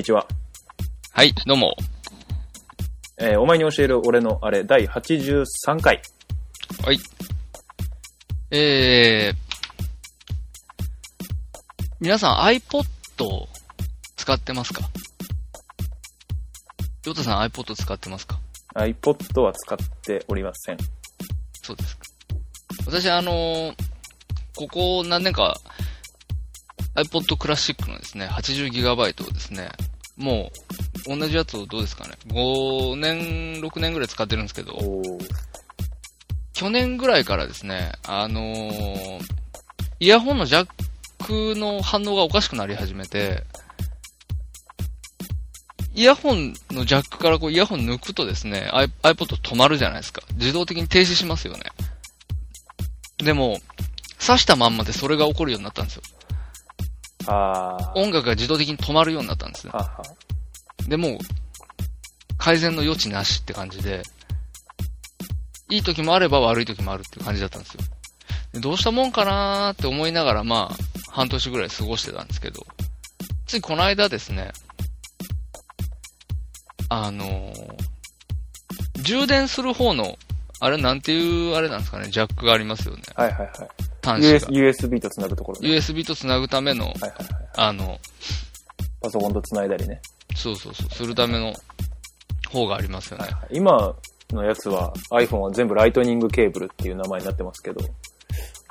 にちは。はい、どうも。えーお前に教える俺のあれ、第83回。はい。えー、皆さん iPod 使ってますか？ヨタさん iPod 使ってますか？iPod は使っておりません。そうですか。私あのーここ何年か iPod クラシックのですね、80GB をですね、もう同じやつをどうですかね、5年、6年ぐらい使ってるんですけど、去年ぐらいからですね、あのーイヤホンのジャックの反応がおかしくなり始めて、イヤホンのジャックからこうイヤホン抜くとですね、iPod 止まるじゃないですか。自動的に停止しますよね。でも、挿したまんまでそれが起こるようになったんですよ。音楽が自動的に止まるようになったんですね。はは。でもう、改善の余地なしって感じで、いい時もあれば悪い時もあるっていう感じだったんですよ。でどうしたもんかなーって思いながら、まあ、半年ぐらい過ごしてたんですけど、ついこの間ですね、あのー充電する方の、あれなんていうあれなんですかね、ジャックがありますよね。はいはいはい。端子 US が。USB と繋ぐところね。USB と繋ぐための、はいはいはい。あの、パソコンと繋いだりね。そうそうそう、するための方がありますよね。今のやつは iPhone は全部ライトニングケーブルっていう名前になってますけど、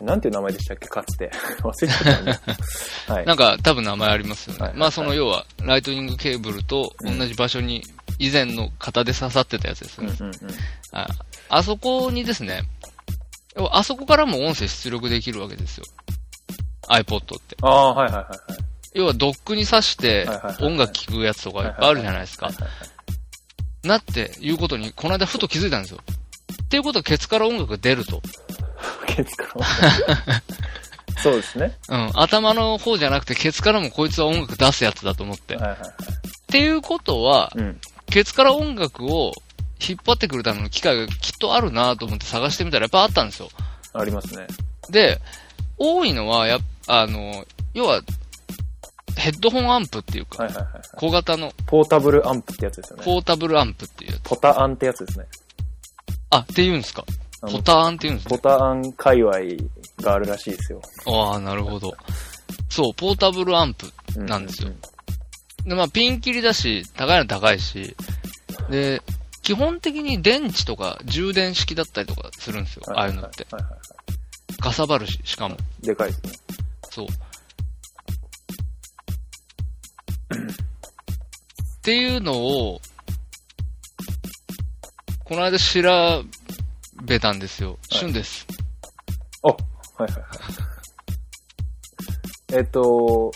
なんていう名前でしたっけ？かつて。忘れちゃったね。はい。なんか多分名前ありますよね。はいまあその要は、ライトニングケーブルと同じ場所に以前の型で刺さってたやつですね。うんうんうん。ああそこにですね、あそこからも音声出力できるわけですよ。iPod って。ああ、はいはいはいはい。要はドックに挿して音楽聴くやつとかいっぱいあるじゃないですかなっていうことに、この間ふと気づいたんですよ。っていうことはケツから音楽が出ると。ケツから。そうですね。うん。頭の方じゃなくてケツからもこいつは音楽出すやつだと思って。っはいはいはい。ていうことは、うん。ケツから音楽を引っ張ってくるための機械がきっとあるなと思って探してみたらやっぱあったんですよ。ありますね。で、多いのは、やっあの、要は、ヘッドホンアンプっていうか、はいはいはいはい。小型のポータブルアンプってやつですよね。ポータブルアンプっていうやつ。ポタアンってやつですね。あ、って言うんですか？ポターンって言うんですポね。タアン界隈があるらしいですよ。ああ、なるほど。そう、ポータブルアンプ。うなんですようで、まあ、ピンキリだし、高いの高いし、で、基本的に電池とか充電式だったりとかするんですよ。ああいうのって。はいはいはかさばるし、しかも。い。でかいですね。そう。っていうのを、この間調べたんですよ。旬です。あ、はいはいはい。えっと、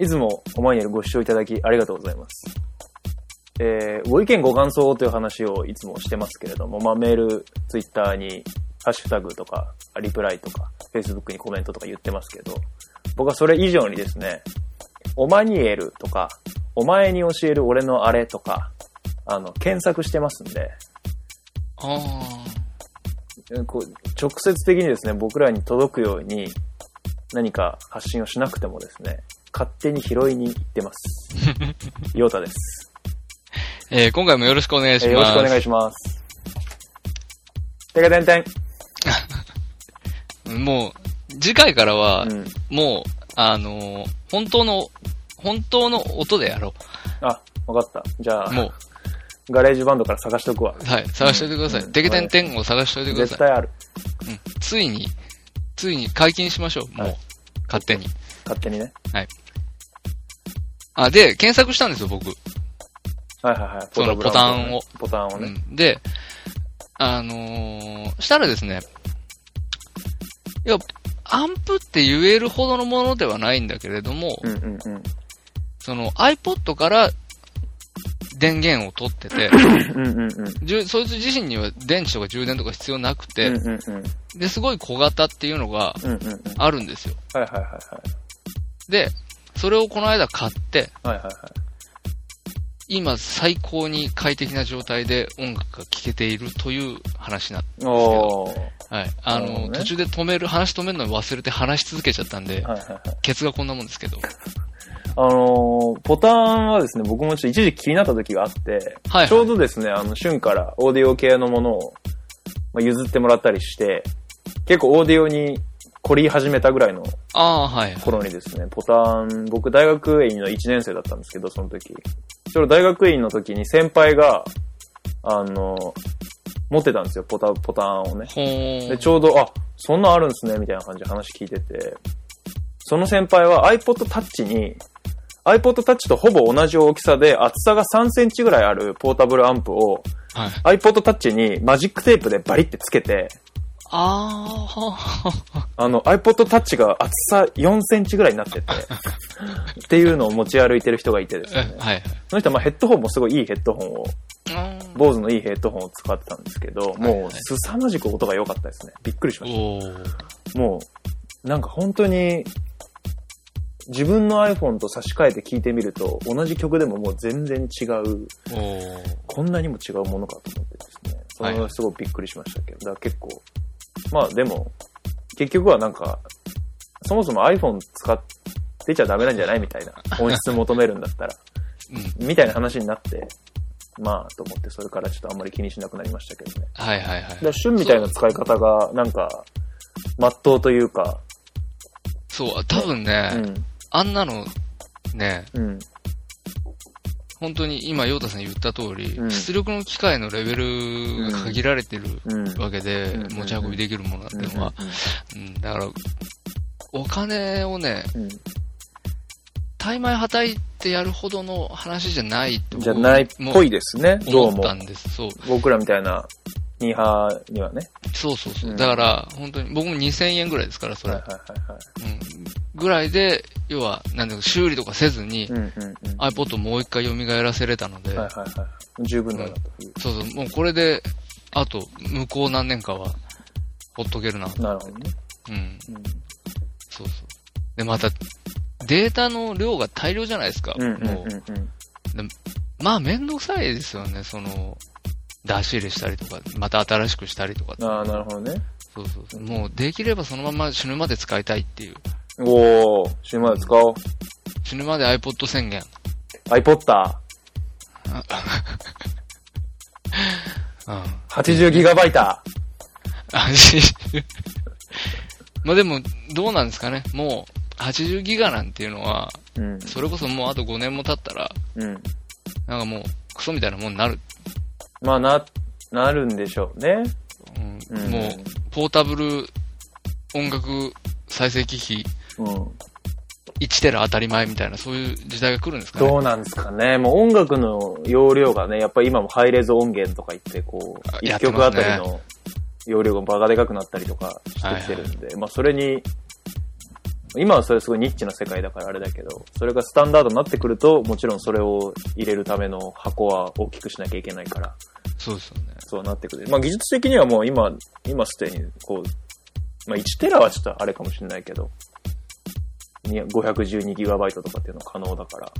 いつもお前にご視聴いただきありがとうございます。えーご意見ご感想という話をいつもしてますけれども、まあメール、ツイッターに、ハッシュタグとか、リプライとか、フェイスブックにコメントとか言ってますけど、僕はそれ以上にですね、オマニエルとか、お前に教える俺のあれとか、あの、検索してますんで、あこう直接的にですね、僕らに届くように何か発信をしなくてもですね、勝手に拾いに行ってます。ヨータです、ーえー今回もよろしくお願いします。えーよろしくお願いします。てかてんてん。もう、次回からは、うん。もう、あのー本当の、本当の音でやろあ、わかった。じゃあう。、も GarageBand から探しとくわ。う、はい、探しておいてください。うんてけてんてんを探しておいてください。絶対ある。うん。ついに、ついに解禁しましょう。もう、はい勝手に。勝手にね。あ、で、検索したんですよ、僕。はいはいはい。そのボタンを。ボタンをね。うん。で、あのーしたらですね、いや、アンプって言えるほどのものではないんだけれども、うんうんうん。その iPod から電源を取ってて、うんうんうん。そいつ自身には電池とか充電とか必要なくて、うんうんうん。で、すごい小型っていうのが。あるんですよ。はいはいはいはい。で、それをこの間買って、はいはいはい。今最高に快適な状態で音楽が聴けているという話な、おー。はい。あの、ね途中で止める、話止めるの忘れて話し続けちゃったんで、はいはいはい。ケツがこんなもんですけど。あのーポタンはですね、僕もちょっと一時期気になった時があって、はいはいちょうどですね、あの、旬からオーディオ系のものを、まあ、譲ってもらったりして、結構オーディオに凝り始めたぐらいの。頃にですね、ポタン、僕大学院の1年生だったんですけど、その時。ちょうど大学院の時に先輩が、あの、持ってたんですよ、ポタ、ポタンをね。で、ちょうど、あ、そんなんあるんですね、みたいな感じで話聞いてて、その先輩は iPod Touch に、iPod Touch とほぼ同じ大きさで厚さが3センチぐらいあるポータブルアンプをはい。iPod Touch にマジックテープでバリってつけて、ああ、あの iPod Touch が厚さ4センチぐらいになってて、っていうのを持ち歩いてる人がいてですね。えはいはい。その人はまあヘッドホンもすごいいいヘッドホンを、うん坊主のいいヘッドホンを使ってたんですけど、はいもう凄まじく音が良かったですね。びっくりしました。もう、なんか本当に、自分の iPhone と差し替えて聞いてみると、同じ曲でももう全然違う、こんなにも違うものかと思ってですね。そはいれはすごいびっくりしましたけど、だから結構、まあでも、結局はなんか、そもそも iPhone 使ってちゃダメなんじゃないみたいな。音質求めるんだったら。うん。みたいな話になって、まあと思って、それからちょっとあんまり気にしなくなりましたけどね。はいはいはいだ旬みたいな使い方が、なんか、まっとうというか、そう、多分ね、うん、あんなの、ね、うん、本当に今、ヨータさん言った通り、うん出力の機械のレベルが限られてるうん。わけで、うん持ち運びできるものだっていうのは、うん、だから、お金をね、大枚はたいてやるほどの話じゃないとじゃないっぽいですね、どうも思った。んです。そう。僕らみたいな、ニーハーにはね。そうそうそう。うんだから、本当に、僕も2000円ぐらいですから、それ。はいはいはいはい。うん。ぐらいで、要は、なんだろう、修理とかせずに、うんうんうん。iPod もう一回蘇らせれたので、はいはいはい。十分だなという。そうそう、もうこれで、あと、向こう何年かは、ほっとけるな。なるほどね。うん。うんそうそう。で、また、データの量が大量じゃないですか。うんうんもう、うんまあ、めんどくさいですよね、その、出し入れしたりとか、また新しくしたりとか。うん。ああ、なるほどね。そうそうそう。もう、できればそのまま死ぬまで使いたいっていう。おー、死ぬまで使おう。死ぬまで iPod 宣言。iPod、うん。80ギガバイタあまあでも、どうなんですかね。もう、80ギガなんていうのは、ー。うん。それこそもうあと5年も経ったら、うん。なんかもう、クソみたいなもんになる。まあ、な、なるんでしょうね。うんうんもう、ポータブル音楽再生機器うん。1テラ当たり前みたいな、そういう時代が来るんですかね。どうなんですかね。もう音楽の容量がね、やっぱり今もハイレゾ音源とか言って、こう、あ一やってますね曲あたりの容量がバカでかくなったりとかしてきてるんで、まあそれに、今はそれすごいニッチな世界だからあれだけど、それがスタンダードになってくると、もちろんそれを入れるための箱は大きくしなきゃいけないから、そうですよね。そうなってくる。まあ技術的にはもう今、今すでに、こう、まあ1テラはちょっとあれかもしれないけど、に 512GB とかっていうのは可能だから。あ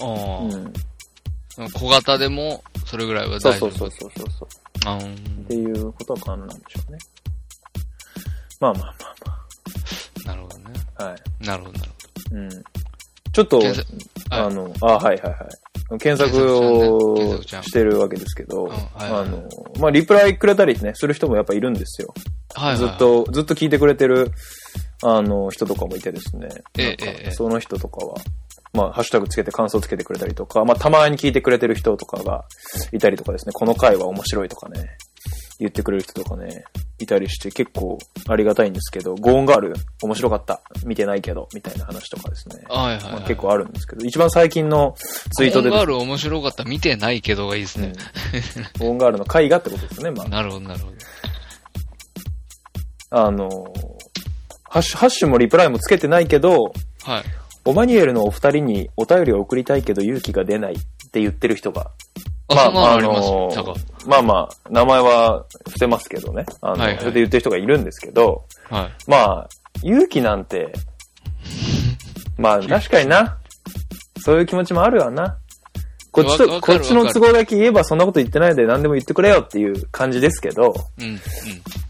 あ、うん。小型でも、それぐらいは大丈夫。そうそうそうそう。あーっていうことは可能なんでしょうね。まあまあなるほどね。まあ、はい。なるほど、なるうん。ちょっと、あの、あ、はいはいはい。検索をしてるわけですけど、あの、まあ、リプライくれたりね、する人もやっぱいるんですよ。はい。ずっ。と、ずっと聞いてくれてる、あの、人とかもいてですね。ええその人とかは、まあ、ハッシュタグつけて感想つけてくれたりとか、まあ、たまに聞いてくれてる人とかがいたりとかですね、この回は面白いとかね、言ってくれる人とかね、いたりして結構ありがたいんですけど、ゴーンガール面白かった、見てないけど、みたいな話とかですね。はいはい、はいまあ、結構あるんですけど、一番最近のツイートでゴーンガール面白かった、見てないけどがいいですね。ゴーンガールの回がってことですね、まあ。なるほど、なるほど。あの、ハッシュ、ハッシュもリプライもつけてないけど、はい。オマニュエルのお二人にお便りを送りたいけど勇気が出ないって言ってる人が。あ、そんなのあります。まあまあ、名前は伏せますけどね。あの、はいはいそれで言ってる人がいるんですけど、はい。まあ、勇気なんて、まあ確かにな。そういう気持ちもあるわな。こっちと、こっちの都合だけ言えばそんなこと言ってないで何でも言ってくれよっていう感じですけど、うん、うん。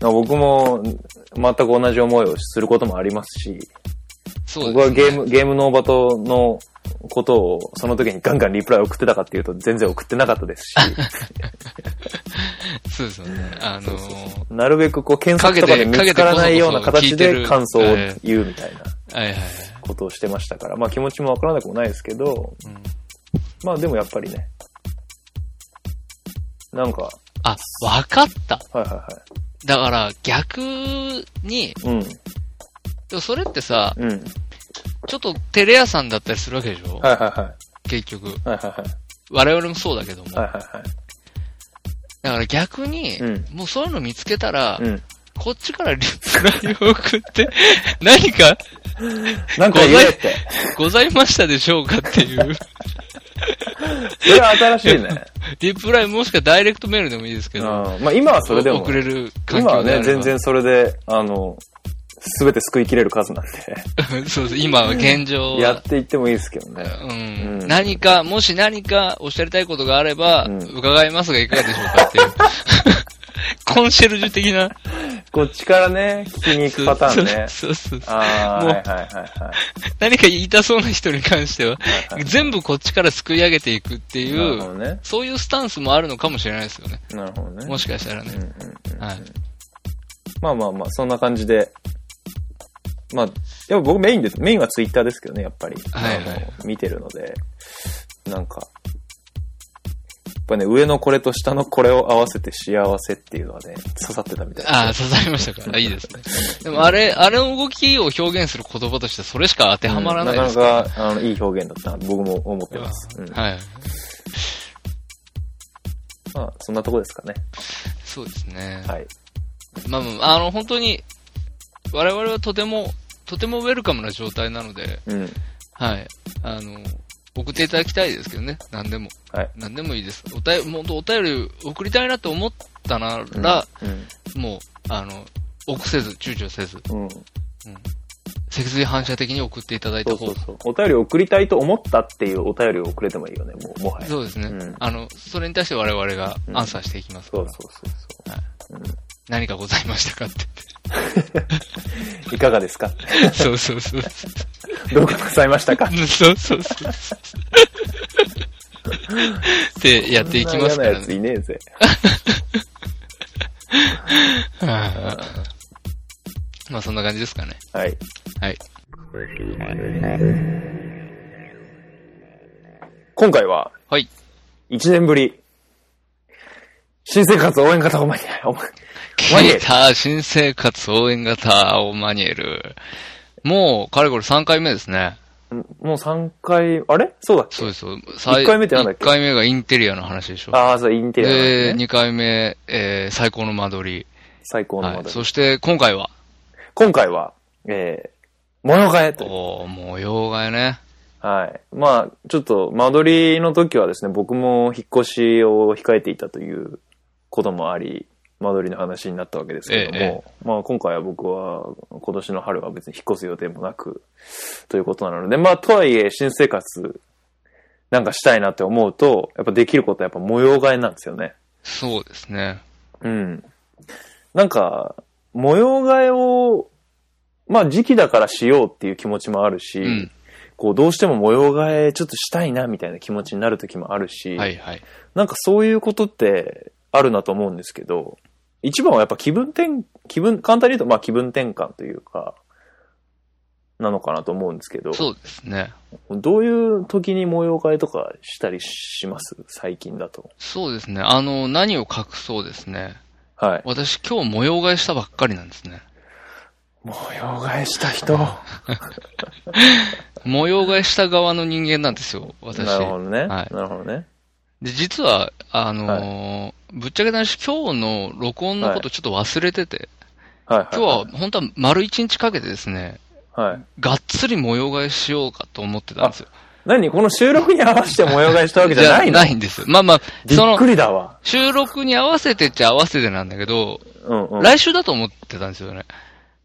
まあ僕も全く同じ思いをすることもありますし、す、ね。僕はゲーム、ゲームノーバトのことをその時にガンガンリプライ送ってたかっていうと全然送ってなかったですし、そうですよね。あのーなるべくこう検索とかで見つからないような形で感想を言うみたいな。ことをしてましたから、まあ気持ちもわからなくもないですけど、うんまあでもやっぱりね、なんか、あ、わかった。はいはだから、逆に、いはい。でもそれってさ、うん。うん。ちょっとテレ屋さんだったりするわけでしょ、はいはいはい。結局。はいはいはい。我々もそうだけども。はいはいはい。だから逆に、うんもうそういうの見つけたら、うん。こっちからリプライを送って、何かなんか言えって。ございましたでしょうかっていう、それは新しいね。リプライもしくはダイレクトメールでもいいですけうん。ど、まあ今はそれでも、送れる環今はね、全然それで、あの、すべて救いきれる数なんで、そうそう、今は現状はやっていってもいいですけどね。うんうん何か、もし何かおっしゃりたいことがあれば、うん伺いますがいかがでしょうかっていう。コンシェルジュ的な。こっちからね、聞きに行くパターンね。そうそうそうああ、はいはいはいはい。何か言いたそうな人に関しては、はいはい全部こっちからすくい上げていくっていう、どね。そういうスタンスもあるのかもしれないですよね。なるほどね。もしかしたらね。うんうんうんはい。まあまあまあ、そんな感じで。まあ、やっぱ僕メインで、メインはツイッターですけどね、やっぱり。はいはいあの見てるので。なんか、やっぱね、上のこれと下のこれを合わせて幸せっていうのはね、刺さってたみたいな。ああ、刺さりましたか。あいいですね。でもあれ、あれの動きを表現する言葉としてそれしか当てはまらないうんですから、なかなか、あの、いい表現だった僕も思ってます。うんはい。まあ、そんなとこですかね。そうですね。はい。まあまあ、あの、本当に、我々はとても、とてもウェルカムな状態なので、うん。はい。あの、送っていただきたいですけどね。何でも。はい。何でもいいです。お便り、もっとお便り送りたいなと思ったなうんら、うん。もう、あの、臆せず、躊躇せず、うん。脊髄反射的に送っていただいた方そうそう。お便りを送りたいと思ったっていうお便りを送れてもいいよね、もう、もはや。そうですね。うんあの、それに対して我々がアンサーしていきますから、そうそうそうそう。何かございましたかって。いかがですか？そうそうそう。どうかなさいましたか？そうそうそう。ってやっていきますからそんな嫌なやつね。いねえぜ。は あまあそんな感じですかね。はい。はい。今回は、はい。1年ぶり、新生活応援型お前に、お前、マニエル来た新生活応援型オマニエル。もう、かれこれ3回目ですね。もう3回、あれ？そうだっけ？そうですよ。一回目ってなんだっけ？1回目がインテリアの話でしょ。ああ、そう、インテリアなんで、ですね。2回目、えー、最高の間取り。最高のはい。窓そして、今回は、今回は、えー、模様替えと。おー、模様替えね。はい。まあ、ちょっと、間取りの時はですね、僕も引っ越しを控えていたということもあり、間取りの話になったわけですけども、ええまあ今回は僕は今年の春は別に引っ越す予定もなく、ということなので、まあとはいえ新生活なんかしたいなって思うと、やっぱできることはやっぱ模様替えなんですよね。そうですね。うん。なんか、模様替えを、まあ時期だからしようっていう気持ちもあるし、うん。こうどうしても模様替えちょっとしたいなみたいな気持ちになる時もあるし、はいはい。なんかそういうことってあるなと思うんですけど、一番はやっぱ気分転、気分、簡単に言うとまあ気分転換というか、なのかなと思うんですけど、そうですね。どういう時に模様替えとかしたりします？最近だと。そうですね。あの、何を隠そうですね。はい。私今日模様替えしたばっかりなんですね。模様替えした人？模様替えした側の人間なんですよ、私。なるほどね。はいなるほどね。で、実は、あのーぶっちゃけた話、今日の録音のことちょっと忘れてて、はいはい、今日は本当は丸一日かけてですね、はい。がっつり模様替えしようかと思ってたんですよ。何この収録に合わせて模様替えしたわけじゃないの？ないんですよ。まあまあ、そのびっく、りだわ。収録に合わせてっちゃ合わせてなんだけど、うんうん。来週だと思ってたんですよね。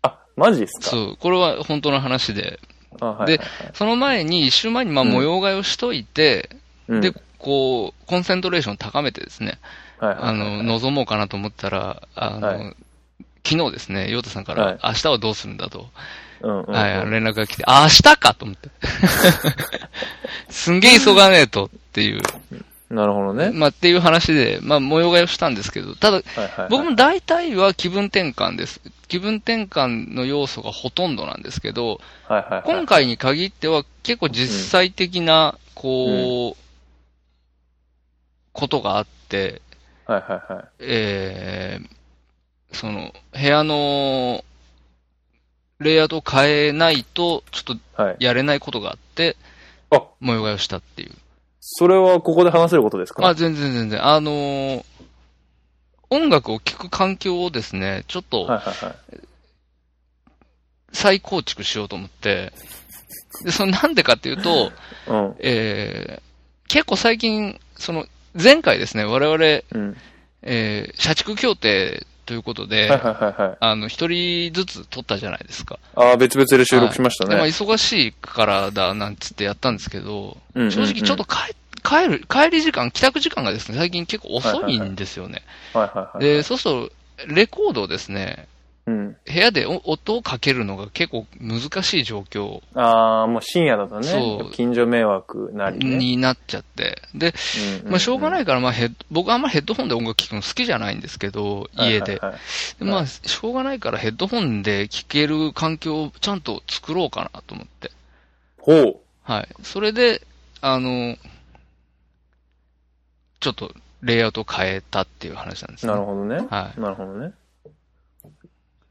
あ、マジっすか？そう、これは本当の話で。あはいはいはいで、その前に、一週前にまあうん模様替えをしといて、うんで、こう、コンセントレーション高めてですね、はいはいはいあの、望もうかなと思ったら、あの、はい。昨日ですね、ヨタさんから、はい。明日はどうするんだと、うんうんうん。はい、連絡が来て、あ、明日かと思って。すんげえ急がねえとっていう、なるほどね。まあっていう話で、まあ模様替えをしたんですけど、ただ、はいはいはい。僕も大体は気分転換です。気分転換の要素がほとんどなんですけど、はいはいはい。今回に限っては結構実際的な、こう、ことがあって、はいはいはい。えー、その、部屋の、レイアウトを変えないと、ちょっとはい。やれないことがあって、あ、模様替えをしたっていう。それはここで話せることですか？まあ全然全然。あのー音楽を聴く環境をですね、ちょっとはいはいはい。再構築しようと思って、で、それなんでかっていうと、うん。えー、結構最近、その、前回ですね、我々、うん。えー、社畜協定ということで、はいはいはいはい。あの、一人ずつ撮ったじゃないですか。ああ、別々で収録しましたでまあ、ね。忙しいからだ、なんつってやったんですけど、正直ちょっと帰、帰る、帰り時間、帰宅時間がですね、最近結構遅いんですよね。はいはいはい。で、そうすると、レコードをですね、うん。部屋でお音をかけるのが結構難しい状況ああ、もう深夜だとそねう、近所迷惑なりね。になっちゃって。で、まあしょうがないいから、まあヘッ僕はあんまりヘッドホンで音楽聴くの好きじゃないんですけど、家で。はいはいはいでまあ、しょうがないからヘッドホンで聴ける環境をちゃんと作ろうかなと思って。ほう。はい。それで、あの、ちょっとレイアウトを変えたっていう話なんですね。なるほどね。はい。なるほどね。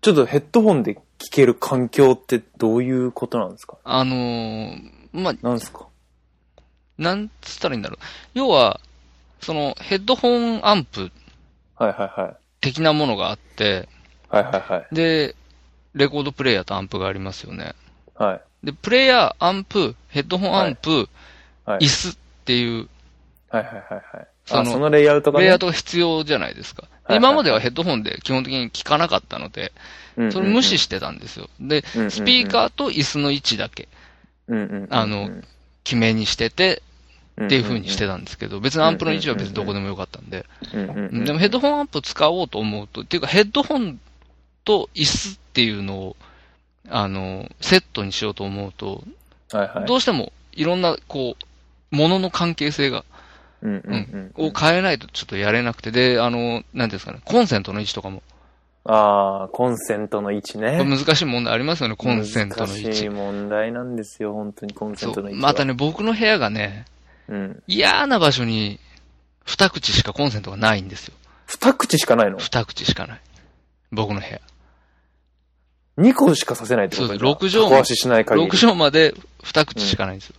ちょっとヘッドホンで聴ける環境ってどういうことなんですか？あのーまあ、なんですか？なんつったらいいんだろう。要は、そのヘッドホンアンプはいはいはい。的なものがあって、はいはいはい。で、レコードプレイヤーとアンプがありますよね。はい。で、プレイヤー、アンプ、ヘッドホンアンプ、はい椅子っていう、はいはいはいはい。そのあ、そのレイアウトがね。レイアウトが必要じゃないですか。は い今まではヘッドホンで基本的に聞かなかったので、それ無視してたんですよ。で、スピーカーと椅子の位置だけあの決めにしてて、っっていう風にしてたんですけど、別にアンプの位置は別にどこでもよかったんで。でもヘッドホンアンプ使おうと思うと、っていうかヘッドホンと椅子っていうのを、あの、セットにしようと思うと、はいはい。どうしてもいろんな、こう、ものの関係性が、うんうんうんを変えないとちょっとやれなくて、で、あの、なんですかね、コンセントの位置とかも、ああ、コンセントの位置ね。難しい問題ありますよね、コンセントの位難しい置。問題なんですよ、本当にコンセそントの位置。またね、僕の部屋がね、うん。嫌な場所に、二口しかコンセントがないんですよ。二口しかないの？二口しかない。僕の部屋。二個しかさせないってことそうです六畳小足しない限り。6畳まで二口しかないんですよ。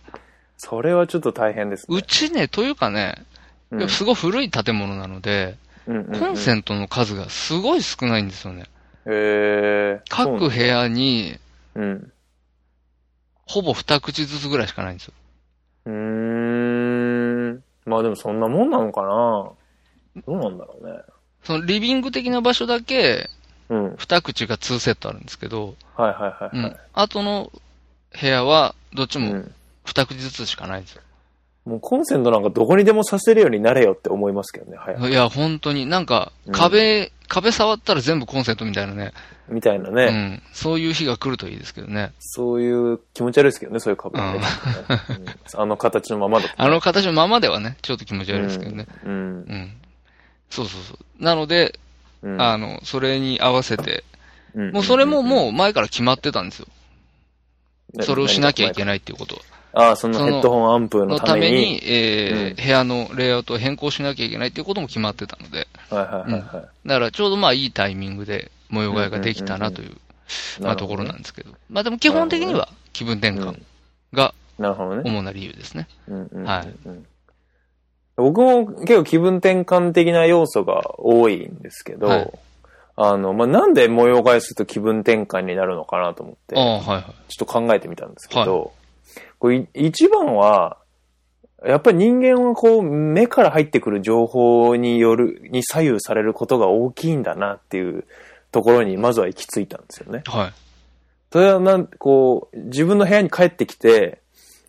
それはちょっと大変ですね。うちね、というかね、うんすごい古い建物なので、うんうんうんコンセントの数がすごい少ないんですよね。へえ。各部屋に、うん。ほぼ二口ずつぐらいしかないんですよ。うーん。まあでもそんなもんなのかなどうなんだろうね。そのリビング的な場所だけ、うん。二口が2セットあるんですけど、はいはいはいはいうん。。後の部屋は、どっちもうん。二口ずつしかないんですよ。もうコンセントなんかどこにでもさせるようになれよって思いますけどね、はい。いや、本当に、なんかうん、壁、壁触ったら全部コンセントみたいなね。みたいなね、うん。そういう日が来るといいですけどね。そういう気持ち悪いですけどね、そういう株はね。うんあの形のままだと。あの形のままではね、ちょっと気持ち悪いですけどね。うん。うん。そうそうそう。なので、うん。あの、それに合わせて、うんもうそれももう前から決まってたんですよ。うんそれをしなきゃいけい。ないっていうことああ、そのヘッドホンアンプののために。ために、えーうん部屋のレイアウトを変更しなきゃいけないっていうことも決まってたので、はいはいはいはい。だからちょうどまあいいタイミングで模様替えができたなという、まあところなんですけど。まあでも基本的には気分転換がなるほどね。主な理由ですね。うんうんうんうんはい僕も結構気分転換的な要素が多いんですけど、はいあの、まあ、なんで模様替えすると気分転換になるのかなと思って、はいはい。ちょっと考えてみたんですけど、これい一番は、やっぱり人間はこう、目から入ってくる情報による、に左右されることが大きいんだなっていうところにまずは行き着いたんですよね。はい。それはなん、こう、自分の部屋に帰ってきて、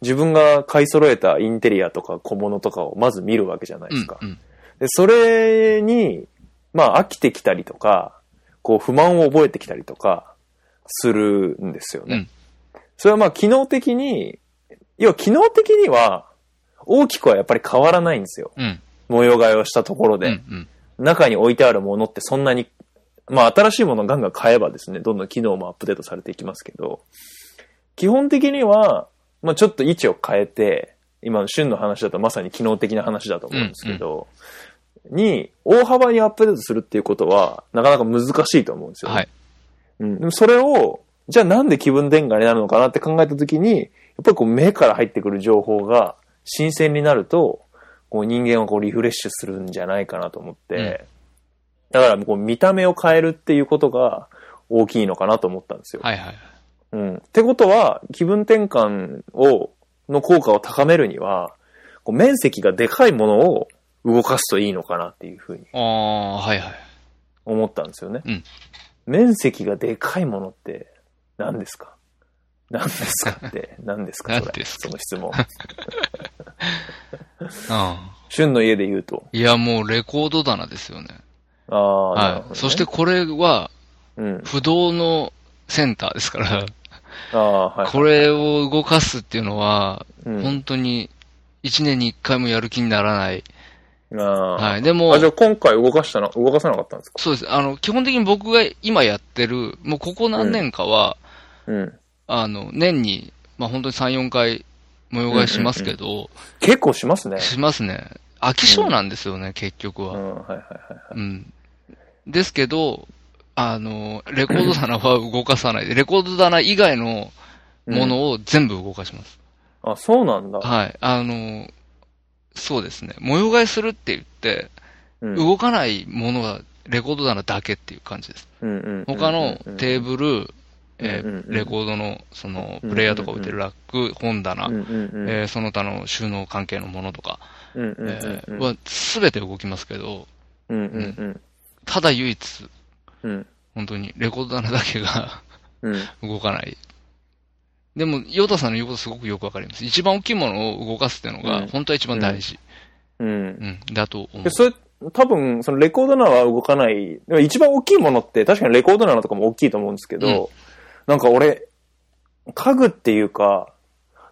自分が買い揃えたインテリアとか小物とかをまず見るわけじゃないですか。うんうんで、それに、まあ飽きてきたりとか、こう不満を覚えてきたりとか、するんですよね。うんそれはまあ機能的に、要は機能的には、大きくはやっぱり変わらないんですよ。うん。模様替えをしたところうん。で。うん。中に置いてあるものってそんなに、まあ新しいものをガンガン買えばですね、どんどん機能もアップデートされていきますけど、基本的には、まあちょっと位置を変えて、今の旬の話だとまさに機能的な話だと思うんですけど、に、大幅にアップデートするっていうことは、なかなか難しいと思うんですよ、ね。はい。うん。でもそれを、じゃあなんで気分転換になるのかなって考えたときに、やっぱりこう目から入ってくる情報が新鮮になると、こう人間はこうリフレッシュするんじゃないかなと思って、だからこう見た目を変えるっていうことが大きいのかなと思ったんですよ。はいはい。うん。ってことは、気分転換を、の効果を高めるには、こう面積がでかいものを動かすといいのかなっていうふうにああ、はいはい。思ったんですよね。うん面積がでかいものって何ですか？何ですかって 何ですかそれその質問。あ 旬の家で言うと。いや、もうレコード棚ですよね。ああ、はい。どねそして、これは、うん。不動のセンターですから、ああ、はい。これを動かすっていうのは、うん、本当に、一年に一回もやる気にならない。ああ、はい。でもあ、じゃ、あ今回動かしたの、動かさなかったんですか？そうです。あの、基本的に僕が今やってる、もうここ何年かは、うん。あの、年に、まあ本当に3、4回模様替えしますけど、結構しますね。しますね。飽き性なんですよね、結局は。うん、はいはいはいはい。うん。ですけど、あの、レコード棚は動かさないで、レコード棚以外のものを全部動かします。あ、そうなんだ。はい。あの、そうですね。模様替えするって言って、うん動かないものはレコード棚だけっていう感じです。うんうん他のテーブル、えーレコードの、その、うんプレイヤーとか置いてるラック、本棚、えーその他の収納関係のものとか、えーうんは全て動きますけど、うんただ唯一、うん。本当にレコード棚だけがうん。動かない。でも、ヨタさんの言うことすごくよくわかります。一番大きいものを動かすっていうのが、うん。本当は一番大事。うん。うん、だと思う。で。それ、多分、そのレコード棚は動かない。でも一番大きいものって、確かにレコード棚とかも大きいと思うんですけど、うんなんか俺、家具っていうか、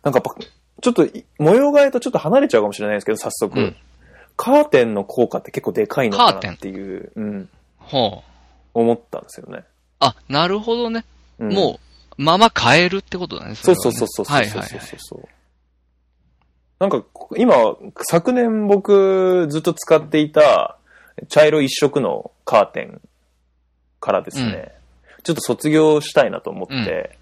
なんかやっぱ、ちょっとい、模様替えとちょっと離れちゃうかもしれないですけど、早速。うんカーテンの効果って結構でかいのかカーテンなっていう、うん、ほう。思ったんですよね。あ、なるほどね。うんもう、まま変えるってことだね。そねそうそうそうそうはいはいはい。そう。なんか、今、昨年僕ずっと使っていた茶色一色のカーテンからですね、ちょっと卒業したいなと思って、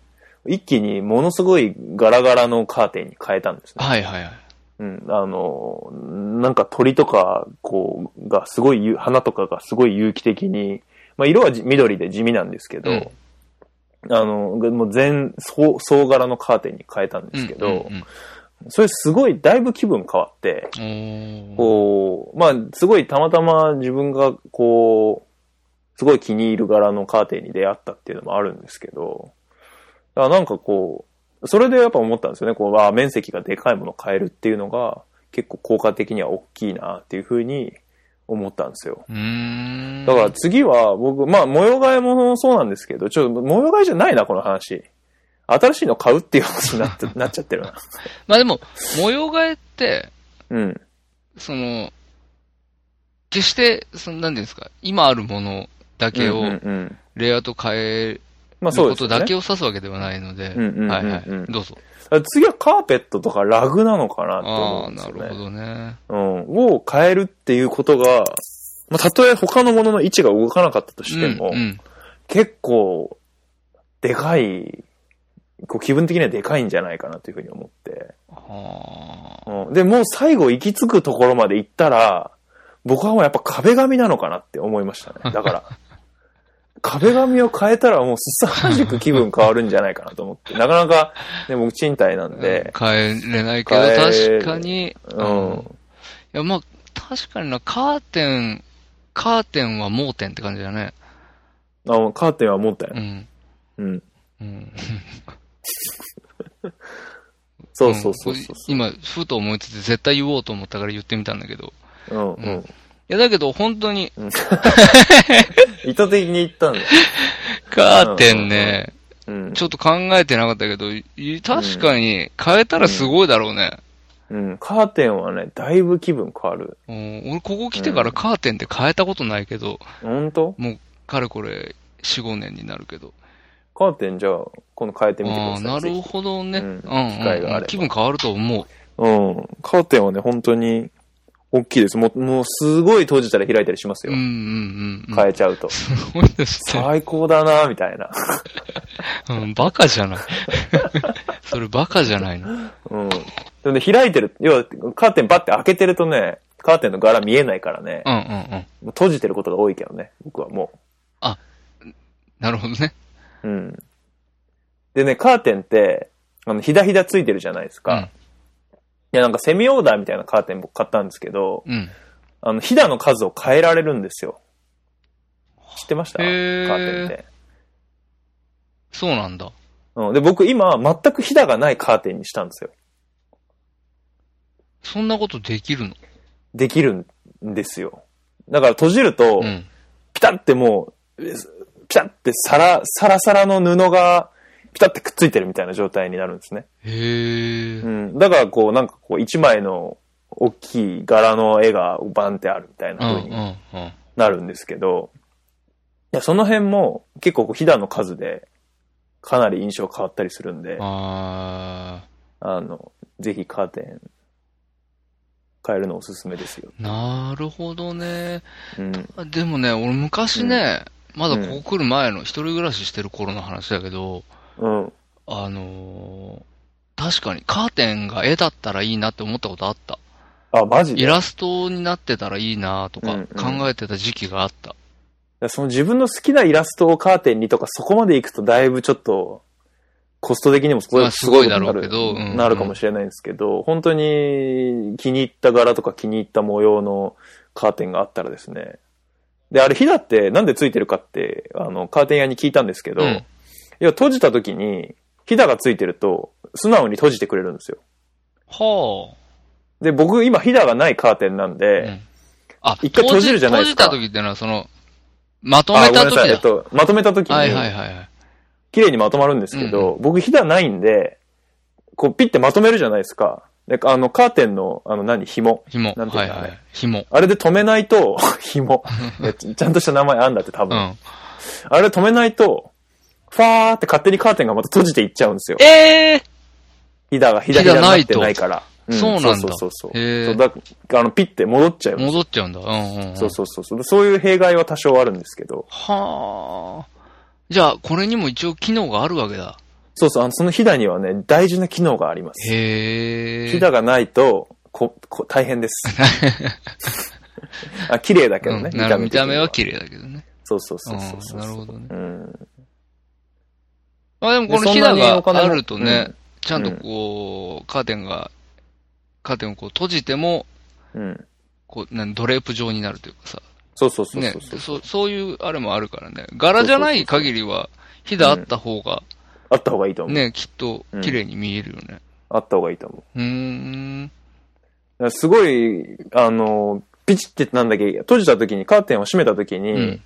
一気にものすごいガラガラのカーテンに変えたんですね。はいはいはい。うん、あの、なんか鳥とか、こう、がすごいゆ、花とかがすごい有機的に、まあ色はじ緑で地味なんですけど、うんあの、もう全、総、総柄のカーテンに変えたんですけど、うんうんうんそれすごい、だいぶ気分変わって、こう、まあ、すごいたまたま自分が、こう、すごい気に入る柄のカーテンに出会ったっていうのもあるんですけど、だからなんかこう、それでやっぱ思ったんですよね。こう、あ面積がでかいものを変えるっていうのが、結構効果的には大きいなっていうふうに思ったんですよ。うーん。だから次は僕、まあ模様替えもそうなんですけど、ちょっと模様替えじゃないな、この話。新しいの買うっていう話になって なっちゃってるな。まあでも、模様替えって、うん。その、決して、その、なんていうんですか、今あるものだけをレイアウト変えるまあそうですよねことだけ。を指すわけではないので、はいはい。どうぞ。次はカーペットとかラグなのかなってああ、思うんですよね。なるほどね。うん。を変えるっていうことが、まあ、たとえ他のものの位置が動かなかったとしても、うんうん結構、でかい、こう気分的にはでかいんじゃないかなというふうに思って。はうん、で、もう最後行き着くところまで行ったら、僕はもうやっぱ壁紙なのかなって思いましたね。だから。壁紙を変えたらもうすさまじく気分変わるんじゃないかなと思って。なかなか、ね、僕賃貸なんあで、変えれないけど、確かに、うん。いや、まあ、確かにな、カーテン、カーテンは盲点って感じだね。あのカーテンは持ったよう。ん。うん。うん。そうそうそうそう。今、ふと思いつつ絶対言おうと思ったから言ってみたんだけど。うんううんや、だけど本当に、意図的に言ったんだよ。カーテンね、うん。ちょっと考えてなかったけど、い確かに変えたらすごいだろうね。うん。カーテンはね、だいぶ気分変わる。うん俺ここ来てからカーテンって変えたことないけど、本当？もう、かれこれ、4、5年になるけど。カーテンじゃあ、今度変えてみてください。なるほどね。ううんん、うん機会があれば気分変わると思う。うん。カーテンはね、本当に、大きいです。もう、もうすごい閉じたら開いたりしますよ。うん、うん、うん。変えちゃうと。すごいですね。最高だなみたいな。うん、バカじゃない。それバカじゃないの。うん。でもね、開いてる、要は、カーテンバッて開けてるとね、カーテンの柄見えないからね、うん、うん、うん。もう閉じてることが多いけどね、僕はもなるほどね。う。うん。でね、カーテンって、あの、ひだひだついてるじゃないですか。うんいや、なんかセミオーダーみたいなカーテン僕買ったんですけど、うん。あの、ひだの数を変えられるんですよ。知ってました？カへーーテンって。そうなんだ。うん。で、僕今、全くひだがないカーテンにしたんですよ。そんなことできるの？できるんですよ。だから閉じると、うん。ピタってもう、えピタってサラ、サラサラの布が、ピタってくっついてるみたいな状態になるんですね。へえう。ん。だからこう、なんかこう、一枚の大きい柄の絵がバンってあるみたいうん、な風にうん、うん。なるんですけど、いや、その辺も結構こう、ひだの数で、かなり印象変わったりするんで、ああの、ぜひカーテン、変えるのおすすめですよ。ー、なるほどね。うん。でもね、俺昔ね、まだここ来る前の一人暮らししてる頃の話だけど、うん。あのー確かにカーテンが絵だったらいいなって思ったことあった。あ、マジで？イラストになってたらいいなとかうんうん考えてた時期があった。その自分の好きなイラストをカーテンにとかそこまで行くとだいぶちょっとコスト的にもすごい、まあすごいだろうけどうんうんなるかもしれないんですけど、本当に気に入った柄とか気に入った模様のカーテンがあったらですね。で、あれ、ひだってなんでついてるかって、あの、カーテン屋に聞いたんですけど、うんいや、閉じた時に、ひだがついてると、素直に閉じてくれるんですよ。はで、僕今ひだがないカーテンなんあ。で、うんあ、一回閉じるじゃないですか閉じた時ってのはその、まとあ、めごめんなさい、えった時だ。と、まとめた時に、はいはいはいはい。綺麗にまとまるんですけど、僕ひだないんで、こうピッてまとめるじゃないですか。で、あの、カーテンの、あの何、紐？紐。なんていうの？あれはいはい。紐。あれで止めないと、紐。ちゃんとした名前あんだって多分。うん。あれ止めないと、ファーって勝手にカーテンがまた閉じていっちゃうんですよ。ええひだが、ひだひだになってないから。そうなんだそうそうそうそうだあの、ピッて戻っちゃう戻っちゃうんだ。うんうん、うん。そうそうそうそう。そういう弊害は多少あるんですけど。はあ。じゃあ、これにも一応機能があるわけだ。そうそう、あの、そのひだにはね、大事な機能があります。へえ。ひだがないと、こ、こ、大変です。あ、綺麗だけどね。うん、見た目は麗。綺麗だけどね。そうそうそうそうそう。うんなるほどねうん。まあでもこのでひながあるとね、うんちゃんとこう、カーテンが、カーテンをこう閉じても、うん。こう、なんドレープ状になるというかさ。そうそうそうねそうそう。そう、そういうあれもあるからね。柄じゃない限りは、ひだあった方が、あった方がいいと思う。ね、きっと綺麗に見えるよね。あった方がいいと思う。うーん。すごい、あの、ピチってなんだっけ、閉じた時に、カーテンを閉めた時に、うん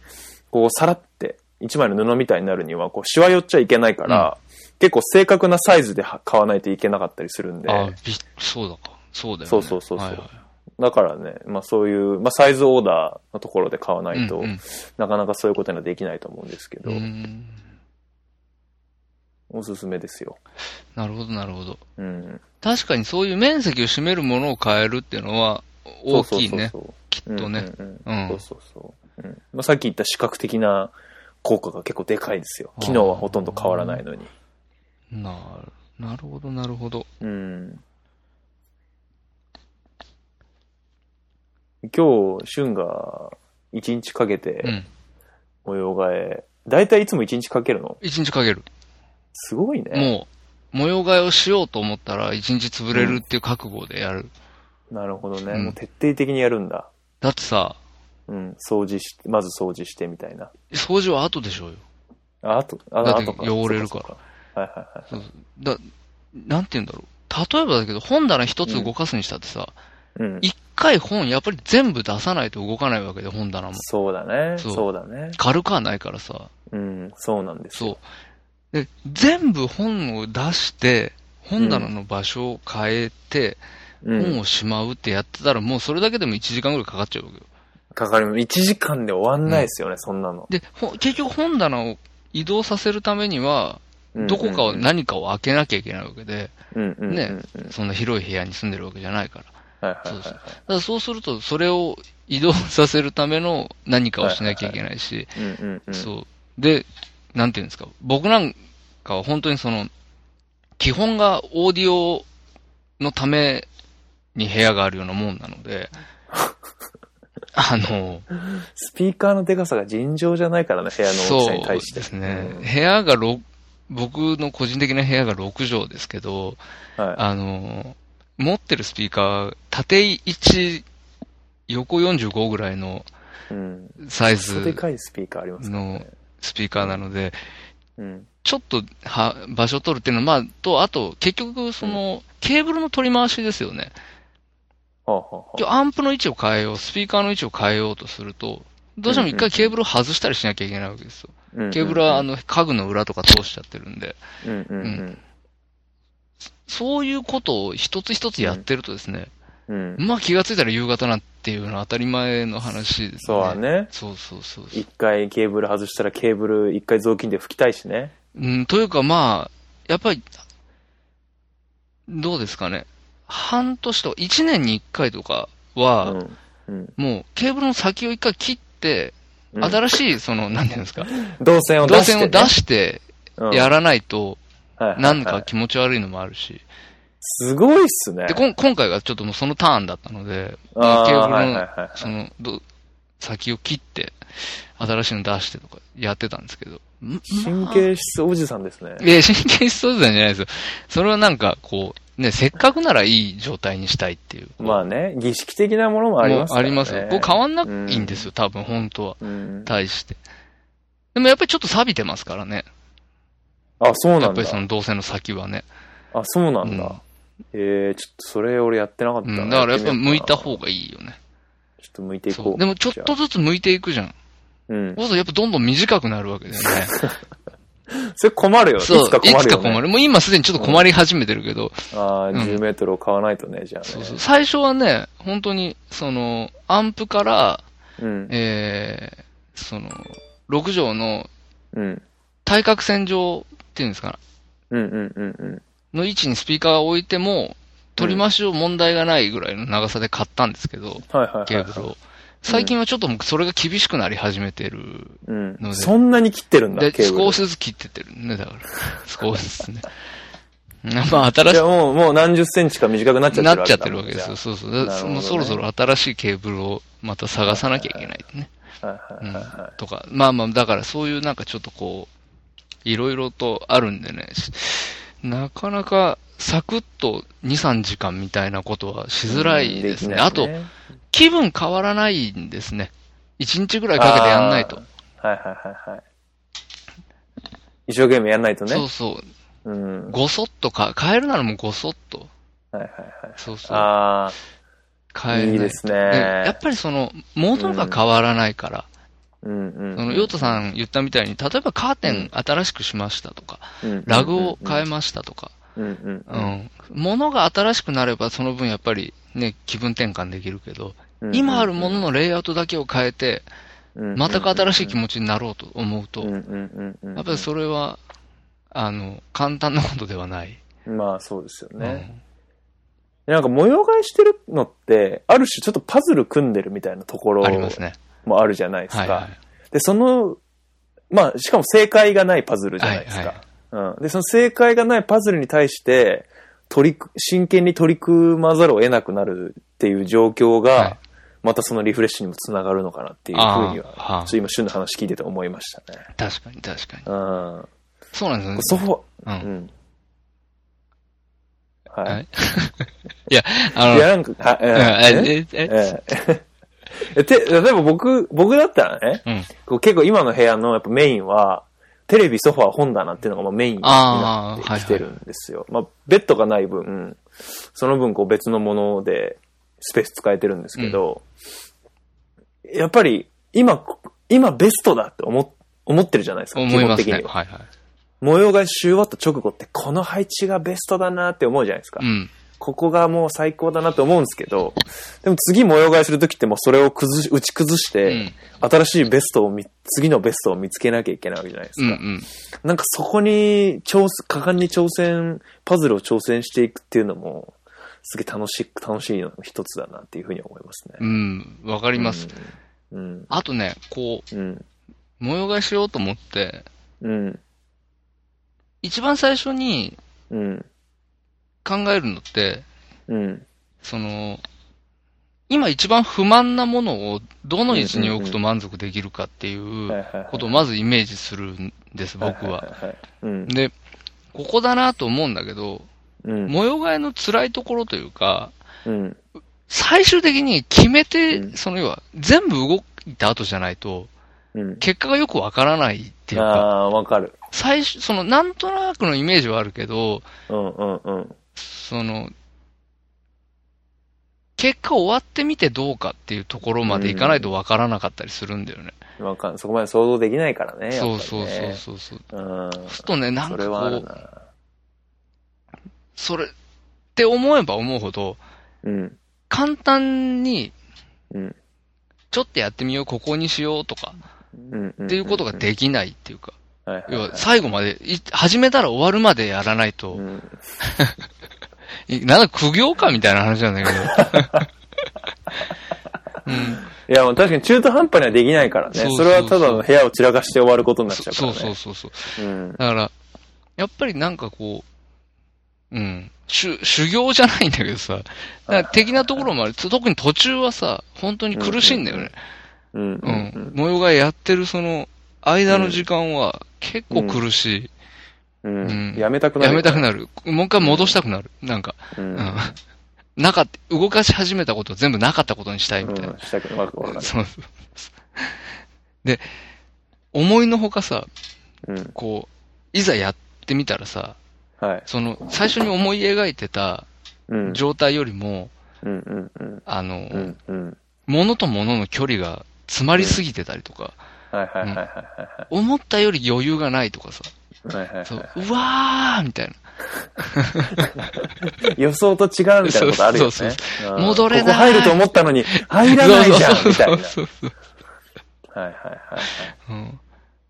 こう、さらって、一枚の布みたいになるには、こう、しわ寄っちゃいけないから、結構正確なサイズでは買わないといけなかったりするんで、あ、び、そうだか。そうだよね。そうそうそうそうはいはいだからね、まあそういう、まあサイズオーダーのところで買わないと、うんうんなかなかそういうことにはできないと思うんですけど、おすすめですよ。なるほど、なるほど。うん。確かにそういう面積を占めるものを変えるっていうのは、大きいね。そうそうそうきっとね。うんうんううんんそうそうそう。うんまあ、さっき言った視覚的な効果が結構でかいですよ。機能はほとんど変わらないのに。なる、なるほど、なるほど。うん。今日、俊が一日かけうてん。模様替え、だいたいいつも一日かけるの？一日かける。すごいね。もう、模様替えをしようと思ったら一日潰れるっていう覚悟でやる。なるほどね。うんもう徹底的にやるんだ。だってさ、うん。掃除して、まず掃除してみたいな。掃除は後でしょうよ。あ、あと、あ、だって。汚れるからかはいはいはい。だ、なんて言うんだろう。例えばだけど、本棚一つ動かすにしたってさ、うん。一、回本やっぱり全部出さないと動かないわけで、本棚も。そうだね。そうだね。軽くはないからさ。うん。そうなんですよ。そう。で、全部本を出して、本棚の場所を変えて、うん。本をしまうってやってたら、もうそれだけでも1時間ぐらいかかっちゃうわけよ。かかる。1時間で終わんないですよね、そんなの。で、ほ結局本棚を移動させるためには、うんどこかを、何かを開けなきゃいけないわけで、うんうんうん。ねうんそんな広い部屋に住んでるわけじゃないから。はいはい。そうだからそうすると、それを移動させるための何かをしなきゃいけないし、うんうんうん。そう。で、なんていうんですか、僕なんかは本当にその、基本がオーディオのために部屋があるようなもんなので、あの、スピーカーのデカさが尋常じゃないからね、部屋の大きそうさに対して。ですね。うん部屋が6、僕の個人的な部屋が6畳ですけど、はい。あの、持ってるスピーカー、縦1、横45ぐらいのうん。サイそうでズかいスピーカーあります。スピーカーなので、うん。ちょっとは場所取るっていうのは、まあ、と、あと、結局、その、ケーブルの取り回しですよね。はあはあは今日アンプの位置を変えよう、スピーカーの位置を変えようとすると、どうしても一回ケーブルを外したりしなきゃいけないわけですよ。あケーブルは、あ、の、家具の裏とか通しちゃってるんで、うんうんうんそういうことを一つ一つやってるとですね、うん。まあ気がついたら夕方なんていうのは当たり前の話ですね。そうだね。そうそうそうそう。一回ケーブル外したらケーブル一回雑巾で拭きたいしね。うん、というかまあ、やっぱり、どうですかね。半年とか、一年に一回とかは、うん。うん。もうケーブルの先を一回切って、うん新しい、その、なんていうんですか、導線を出導して、ね。線を出してうんやらないと、なんか気持ち悪いのもあるし。すごいっすね。で、こん今回がちょっともうそのターンだったので、あーケーブルのその、ど先を切って、新しいの出してとかやってたんですけど。ん神経質おじさんですね。いや、神経質そうじゃないですよ。それはなんか、こう、ね、せっかくならいい状態にしたいっていう。まあね、儀式的なものもありますね。ありますよ。こう変わんないんですよ、多分、本当は。うん。対して。でもやっぱりちょっと錆びてますからね。あ、そうなんだやっぱり。その導線の先はね。あ、そうなんだ。うんえー、ちょっとそれ俺やってなかったなうん。だからやっぱ向いたちょ方がいいよね。っと向いていこそうう。でもちょっとずつ向いていくじゃん。うん。そうするとやっぱどんどん短くなるわけだよね。それ困るよ。いそう、つか困るよ、ね。いつか困る。もう今すでにちょっと困り始めてるけど、ああ、ん10メートルを買わないとね、じゃあね。そうそう。最初はね、本当に、その、アンプから、うん。えー、その、6畳のうん。対角線上っていうんですかうんうんうんうん。の位置にスピーカーを置いても、取り回しを問題がないぐらいの長さで買ったんですけど、はいはいはい。ケーブルを。最近はちょっともうそれが厳しくなり始めてる。うんの。でそんなに切ってるんだ、で。少しずつ切ってってるね、だから。少しずつね。まあ、新しじゃあもう、もう何十センチか短くなっちゃってるなっちゃってるわけですよ。よ。そうそう。ねもうそろそろ新しいケーブルをまた探さなきゃいけないね。はいはいはいはとか。まあまあ、だからそういうなんかちょっとこう、いろいろとあるんでね、しなかなかサクッと2、3時間みたいなことはしい。づらいですね。きなあと、気分変わらないんですね。1日ぐらいかけてやんないと。はいはいはいはい。一生懸命やんないとね。そうそう。うん。ごそっとか、変えるならもうごそっと。はいはいはい。そうそう。ああ、変えないいいですね。やっぱりその、物が変わらないから、うんうん。その、ヨートさん言ったみたいに、例えばカーテン新しくしましたとか、うんラグを変えましたとか、うんうんう。ん。物が新しくなればその分やっぱりね、気分転換できるけど、うん今あるもののレイアウトだけを変えて、うん全く新しい気持ちになろうと思うと。やっぱりそれは、あの、簡単なことではない。まあそうですようね。んなんか模様替えしてるのって、ある種ちょっとパズル組んでるみたいなところ。もあるじゃないですはいはか。で、その、まあしかも正解がないパズルじゃないですはいはか。うん。で、その正解がないパズルに対して、取りく、真剣に取り組まざるを得なくなるっていう状況はいが、またそのリフレッシュにもつながるのかなっていうふうには、ちょっと今、旬の話聞いてて思いましたね。確かに確かに。うん。そうなんですよね。ソファ、う。うんん。ははいい。いや、あいや、の、なんか、はうんええ、え、え、ええ。て、例えば僕、僕だったらね、うん。こう結構今の部屋のやっぱメインは、テレビ、ソファー、本棚っていうのがまあメインになってきてるんですよ。まあ、ベッドがない分、その分こう別のものでスペース使えてるんですけど、やっぱり今、今ベストだって思っ思ってるじゃないですか、思いますね。基本的には。はいはい。模様替えし終わった直後ってこの配置がベストだなって思うじゃないですか。うん。ここがもう最高だなって思うんですけど、でも次模様替えするときってもうそれを崩し、打ち崩して、新しいベストを見、次のベストを見つけなきゃいけないわけじゃないですか。うんうん。なんかそこに挑戦、果敢に挑戦、パズルを挑戦していくっていうのも、すげえ楽しい、楽しいのの一つだなっていうふうに思いますね。うん。わかります。うん。あとね、こう、うん。模様替えしようと思って、うん。一番最初にうん。考えるのって、うん。その、今一番不満なものをどの位置に置くと満足できるかっていはいうことをまずイメージするんです、僕は。で、ここだなと思うんだけど、うん。模様替えの辛いところというか、うん。最終的に決めて、うんその要は、全部動いた後じゃないと、うん。結果がよくわからないっていうか、あわかる。最初、その、なんとなくのイメージはあるけど、うんうんうん。その、結果終わってみてどうかっていうところまでいかないとわからなかったりするんだよね。わかんそこまで想像できないからね。そうそうそうそうそう。うん。そうするとね、なんそかこう。それって思えば思うほど、うん。簡単に、うん。ちょっとやってみよう、ここにしようとか、うん。っていうことができないっていうか、要は最後まで、い始めたら終わるまでやらないとう、ん。い なんだ苦行かみたいな話なんだけど。うんいや、もう確かに中途半端にはできないからね。そうそうそれはただの部屋を散らかして終わることになっちゃうかそうらね。そうそうそう。うん。だから、やっぱりなんかこう、うん、修修行じゃないんだけどさ、だから的なところもある。特に途中はさ、本当に苦しいんだよね。うん。ううんん。模様替えやってるその、間の時間は結構苦しい。うん。うんやめたくなる。やめたくなる。る。もう一回戻したくなる。なんか、うん。うん。なかった、動かし始めたことを全部なかったことにしたいみたいなうん。。したくなる。わかるそうそう。で、思いのほかさ、うん。こう、いざやってみたらさ、はい。その、最初に思い描いてたうん。状態よりも、うんうんうん。あの、うんうん。物と物の距離が詰まりすぎてたりとか、思ったより余裕がないとかさ、う、うわーみたいな。予想と違うみたいなことあるよね。そううん戻れないここ入ると思ったのに、入らないじゃん みたいな。そうそうそうはいはいはいはい。うん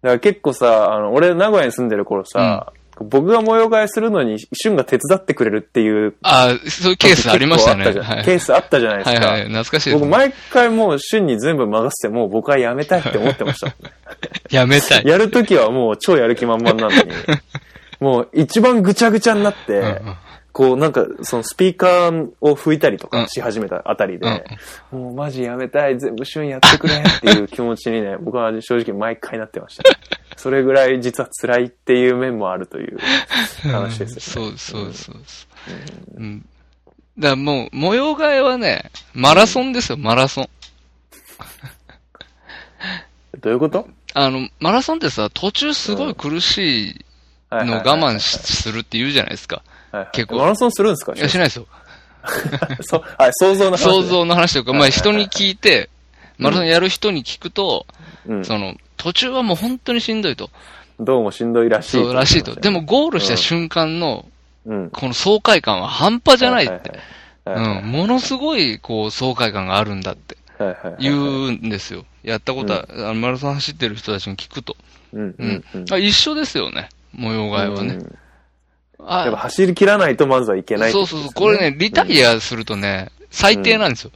だから結構さ、あの、俺名古屋に住んでる頃さ、僕が模様替えするのに、旬が手伝ってくれるっていうああ、そういうケースありましたね。はいケースあったじゃないですか。はいはい、懐かしいです僕ね。毎回もう旬に全部任せてもう僕はやめたいって思ってました。やめたい。やるときはもう超やる気満々なのに、もう一番ぐちゃぐちゃになって、うんうんこうなんかそのスピーカーを吹いたりとかし始めたあたりで、もうマジやめたい、全部旬やってくれっていう気持ちにね、僕は正直毎回なってました。それぐらい実は辛いっていう面もあるという話ですよね。そうそうそうそう。うん。だからもう、模様替えはね、マラソンですよ、マラソン。どういうこと？あの、マラソンってさ、途中すごい苦しいのを我慢しするって言うじゃないですか。はいはい結構マラソンするんですかいや、しないですよ。そう、あ、想像の話、想。像の話とか、まあはいはい人に聞いて、マラソンやる人に聞くと、うん。その、途中はもう本当にしんどいと。どうもしんどいらしい。そうらしいと。でも、ゴールしたうん瞬間の、うん。この爽快感は半端じゃないって。はいはいはい。うん。ものすごい、こう、爽快感があるんだってはいはいはい。言うんですよ。やったことは、あのマラソン走ってる人たちに聞くと。うんううん一緒ですよね。模様替えはね。うんやっぱあ走り切らないとまずはいけないね、そうそうそう。これね、リタイアするとね、最低なんですよ。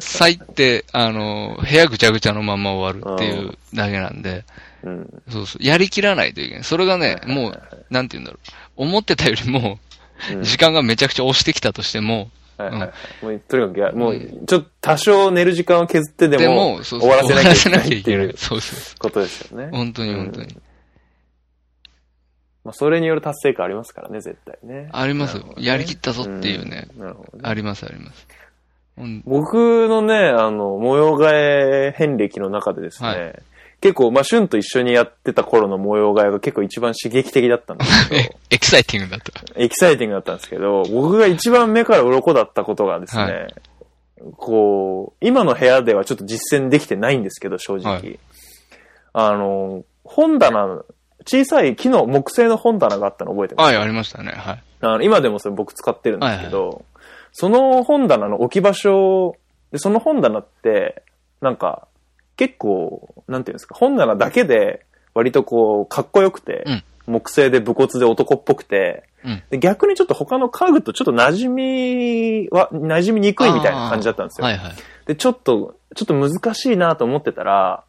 最低、あの、部屋ぐちゃぐちゃのまま終わるっていうだけなんで、うん。そうそう。やりきらないといけない。それがね、もう、なんて言うんだろう。思ってたよりも、うん時間がめちゃくちゃ押してきたとしても、はいはいはい。もう、とにかくや、もう、ちょっと多少寝る時間を削ってででも、も、そう終わらせなきゃいけ終わらせないっていうそうそうそことですよねう。。本当にうん本当に。まあ、それによる達成感ありますからね、絶対ね。ありますねやりきったぞっていうね。んなるほどね。ありますあります。うん僕のね、あの、模様替え遍歴の中でですね、はい結構、まあ、シュンと一緒にやってた頃の模様替えが結構一番刺激的だったんですけど、エキサイティングだった。エキサイティングだったんですけど、僕が一番目から鱗だったことがですね、はこう、今の部屋ではちょっと実践できてないんですけど、正直。はいあの、本棚、小さい木の木製の本棚があったの覚えてます？はい、ありましたね。はい。あの今でもそれ僕使ってるんですけど、その本棚の置き場所で、その本棚って、なんか、結構、なんていうんですか、本棚だけで、割とこう、かっこよくて、うん木製で武骨で男っぽくて、うんで逆にちょっと他の家具とちょっと馴染みは、馴染みにくいみたいな感じだったんですよ。はいはい。で、ちょっと、ちょっと難しいなと思ってたら、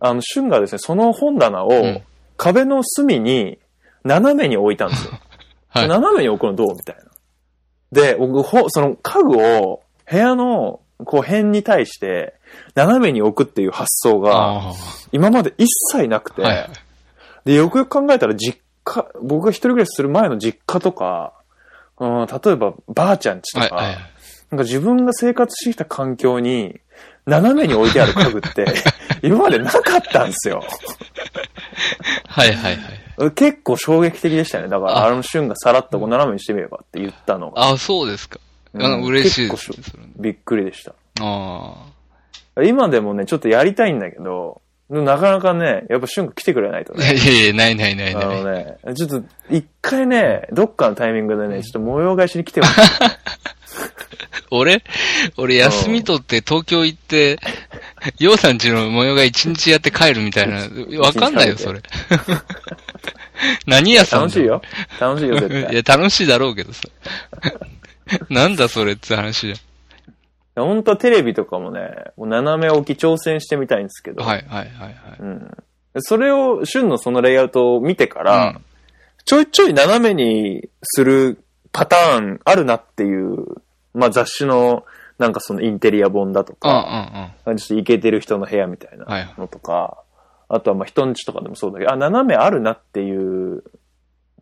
あの、シュンがですね、その本棚をん壁の隅に斜めに置いたんですよ。はい斜めに置くのどうみたいな。で、僕、ほその家具を部屋のこう辺に対して斜めに置くっていう発想があ今まで一切なくて、あ。はい。で、よくよく考えたら実家、僕が一人暮らしする前の実家とか、うん、例えばばあちゃん家とか、はいはい。なんか自分が生活してきた環境に、斜めに置いてある家具って、今までなかったんですよ。はいはいはい。結構衝撃的でしたね。だから、ああの瞬がさらっとこう斜めにしてみればって言ったのが、あ、そうですか。あの、うん嬉しいですね。びっくりでした。あ今でもね、ちょっとやりたいんだけど、なかなかね、やっぱ瞬が来てくれないとあ。いね。やいや、ないないないあない。のね、ちょっと一回ね、どっかのタイミングでね、ちょっと模様替えしに来てほしい。俺、俺休み取って東京行って、ようさんちの模様が一日やって帰るみたいな、わかんないよ、それ。何屋さんだ楽しいよ。楽しいよ、絶い対。や、楽しいだろうけどさ。なんだそれって話じ本当はテレビとかもね、もう斜め置き挑戦してみたいんですけど。はいはいはいはい。うん。それを、旬のそのレイアウトを見てから、うんちょいちょい斜めにするパターンあるなっていう、まあ雑誌のなんかそのインテリア本だとうんうんか、うん。ちょっとイケてる人の部屋みたいなはいのとか、あとはまあ人んちとかでもそうだけど、あ、斜めあるなっていう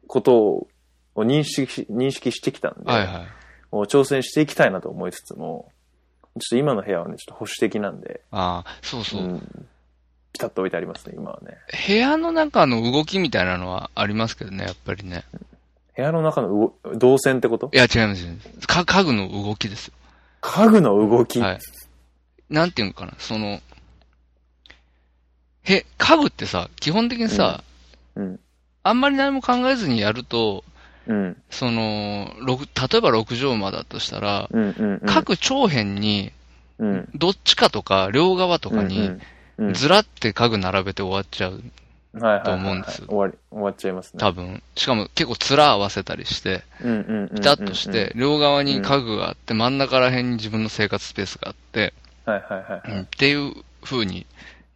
ことを認識し、認識してきたんで、はいはい。もう挑戦していきたいなと思いつつも、っと今の部屋はね、ちょっと保守的なんで、ああ、そうそうう。ん、ピタッと置いてありますね、今はね。部屋の中の動きみたいなのはありますけどね、やっぱりね。部屋の中の動動線ってこと？いや、違いますよ。か家具の動きですよ。家具の動き？はい。なんていうのかな、その、へ、家具ってさ、基本的にさ、うん。あんまり何も考えずにやると、うん。その、六例えば6畳間だとしたら、うん。うん。うん。各長辺に、うん。どっちかとか、両側とかに、ずらって家具並べて終わっちゃう。と思うんです終わり、終わっちゃいますね。多分。しかも結構面合わせたりして。ピタッとして、両側に家具があって、真ん中ら辺に自分の生活スペースがあって、はいはいはいはい。うんっていう風に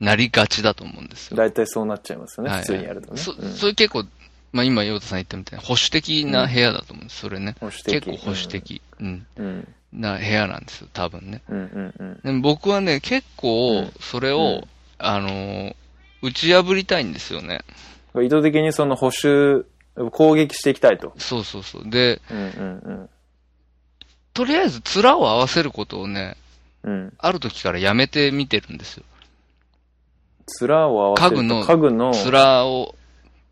なりがちだと思うんですよ。大体そうなっちゃいますよね、はい普通にやるとね。そうんそういう結構、まあ今、ヨウタさん言ったみたいな保守的な部屋だと思うんです、それね。保守的結構保守的、うん、うん。な部屋なんですよ、多分ね。うんうんうん。でも僕はね、結う構ん、それを、うんあのー打ち破りたいんですよね。意図的にその保守、攻撃していきたいと。そうそうそう。で、うんうんとりあえず面を合わせることをね、うん。うん。ある時からやめてみてるんですよ。面を合わせると。家具の家具の、面を、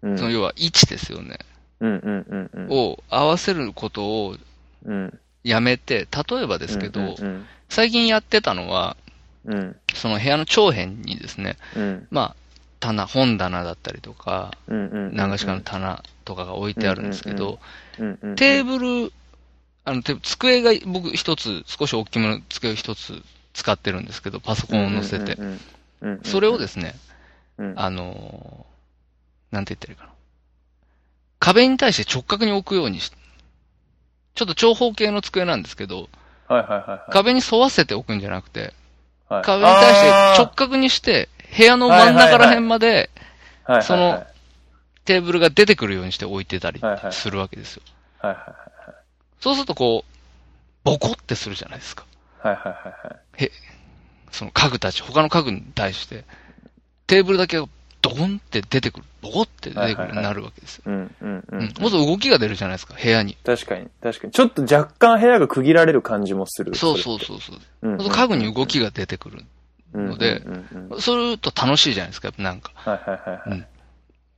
うん、その要は位置ですよね。うんうんうんうん。を合わせることをうん。やめて、例えばですけど、うん最近やってたのは、うんうん。その部屋の長辺にですね、うんまあ、棚、本棚だったりとか、うんうんうん。流しかの棚とかが置いてあるんですけど、うんうんうん。テーブル、あの、テ机が僕一つ、少し大きめの机を一つ使ってるんですけど、パソコンを載せて。それをですね、うん、あのーなんて言ったらいいかな。壁に対して直角に置くようにし、ちょっと長方形の机なんですけど、はいはいはいはい。壁に沿わせて置くんじゃなくて、はい壁に対して直角にして、部屋の真ん中ら辺まではいはいはいそのテーブルが出てくるようにして置いてたりはいはいするわけですよ。はいはいそうするとこう、ボコってするじゃないですか。はいはいはいはい。その家具たち、他の家具に対して、テーブルだけがドンって出てくる。ボコって出てくるなるわけですよ。うんうんううんん。もっと動きが出るじゃないですか、部屋に。確かに、確かに。ちょっと若干部屋が区切られる感じもする。そうそうそうそう。うん。家具に動きが出てくる。ので、そうすると楽しいじゃないですか、やっぱなんか。はいはいはいはい。うん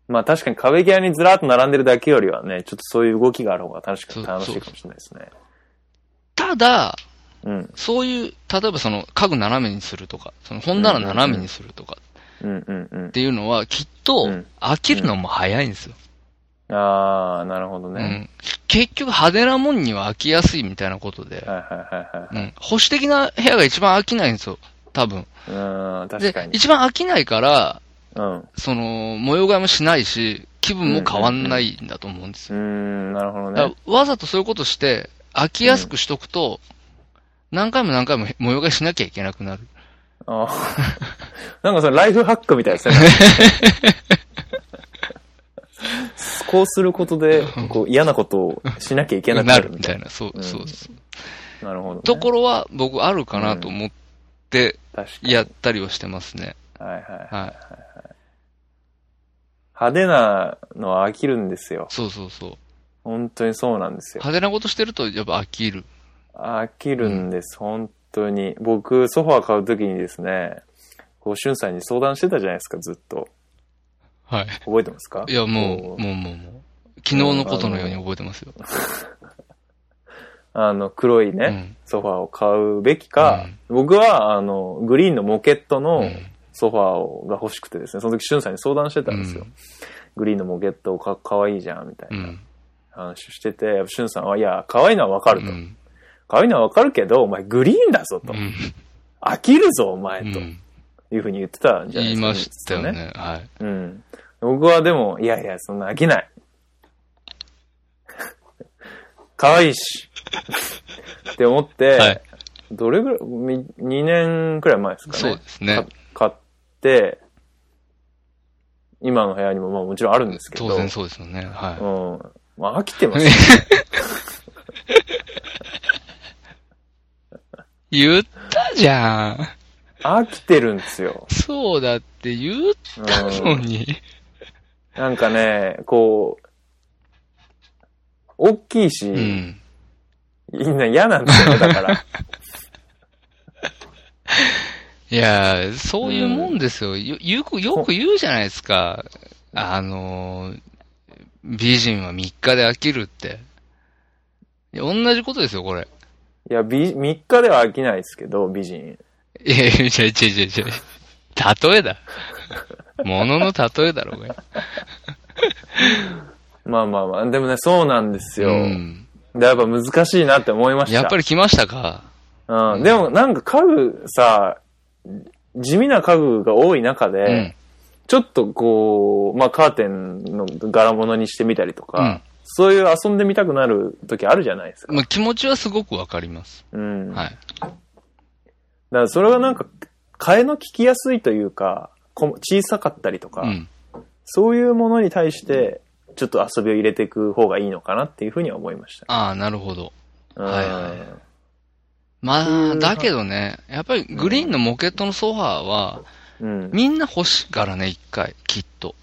まあ確かに壁際にずらっと並んでるだけよりはね、ちょっとそういう動きがある方が楽しく楽しいかもしれないですね。ただ、うん。そういう、例えばその家具斜めにするとか、その本棚斜めにするとかっ。ていうのは、きっとうん飽きるのも早いんですよ。ああ、なるほどうね。ん。結局派手なもんには飽きやすいみたいなことで、はいはいはいはい。うん。保守的な部屋が一番飽きないんですよ、多分。うん、確でか、に。一番飽きないから、うん。その、模様替えもしないし、気分も変わんないんだと思うんですよ。うーん、なるほどね。らわざとそういうことして、飽きやすくしとくと、何回も何回も模様替えしなきゃいけなくなる。あー なんかそのライフハックみたいですね。こうすることで、こう嫌なことをしなきゃいけなくななるみたいな。るみたいな。そう、うんそうそう。なるほど、ね。ところは僕あるかなと思って。やったりはしてますね。はいはい。はい。派手なのは飽きるんですよ。そうそうそう。本当にそうなんですよ。派手なことしてるとやっぱ飽きる。飽きるんです、本当に。僕、ソファー買うときにですね、こう、しゅんさんに相談してたじゃないですか、ずっと。はい。覚えてますか？いや、もう、こもう、もう、もう。昨日のことのように覚えてますよ。あの、黒いね、うんソファーを買うべきか、僕は、あの、グリーンのモケットうのん。ソファーをが欲しくてですね、その時しゅんさんに相談してたんですよ。うんグリーンのモケットかかわいいじゃん、みたいうなん話をしてて、しゅんさんは、いや、可愛いのはわかると。うん。可愛いのはわかるけど、お前グリーンだぞと。うん。飽きるぞ、お前、とうんいうふうに言ってたんじゃないですか。言いましたよね。はい。うん。僕はでも、いやいや、そんな飽きない。可愛いし。って思って、はいどれぐらい、み2年くらい前ですかね。そうですね。か買って、今の部屋にもまあもちろんあるんですけど。当然そうですよね。はうん。まあ飽きてます。い。言ったじゃん。飽きてるんですよ。そうだって言ったのに。なんかね、こう、大きいし、うん。みんな嫌なんですよね、だから。いやー、そういうもんですよ。よ、よく、よく言うじゃないですか。あのー、美人は3日で飽きるって。同じことですよ、これ。いや、美、3日では飽きないですけど、美人。いやいや、違う違う違う違う。例えだ。ものの例えだろ、これ。まあまあまあ、でもね、そうなんですよ。うん。で、やっぱ難しいなって思いました。やっぱり来ましたか？うん。でもなんか家具さ、地味な家具が多い中で、うん。ちょっとこう、まあカーテンの柄物にしてみたりとか、うんそういう遊んでみたくなる時あるじゃないですか。まあ、気持ちはすごくわかります。うん。はい。だからそれがなんか、替えの聞きやすいというか、こ小さかったりとか、うん。そういうものに対して、ちょっと遊びを入れていく方がいいのかなっていうふうには思いました。ああ、なるほど。うんはいはいまあ、うんだけどね、やっぱりグリーンのモケットのソファーは、うん。みんな欲しいからね、一回、きっと。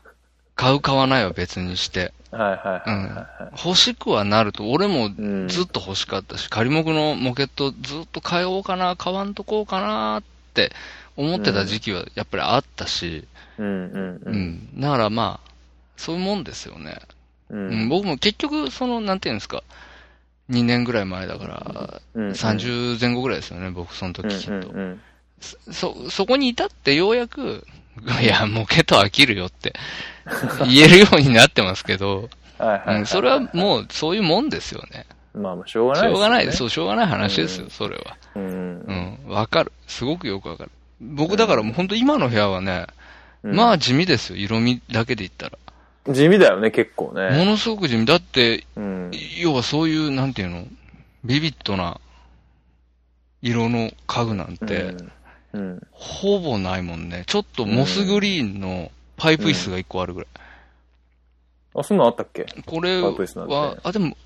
買う買わないは別にして。はいはいはい。欲しくはなると、俺もうんずっと欲しかったし、仮木のモケットずっと買おうかな、買わんとこうかなって思ってた時期はやっぱりあったし、うんうん。だからまあ、そういうもんですよね。ううんん、僕も結局、その、なんていうんですか、2年ぐらい前だから、うん30前後ぐらいですよね、僕その時きっと。そ、そこに至ってようやく、いや、モケット飽きるよって 言えるようになってますけど、はいはいはい。うんそれはもうそういうもんですよね。まあまあ、しょうがしないですよね。ょうがないです。そう、しょうがない話ですよ、うんそれは。うんう。ん、わかる。すごくよくわかる。僕だからもう本当今の部屋はね、うんまあ地味ですよ、色味だけで言ったら。地味だよね、結構もね。のすごく地味。だって、うん。要はそういう、なんていうの、ビビッドな色の家具なんて、うん。うん。ほぼないもんね。ちょっとモスグリーンのパイプ椅子が一個あるぐらい。あ、そんなんあったっけ？これパイプ椅子なんては、あ、でも、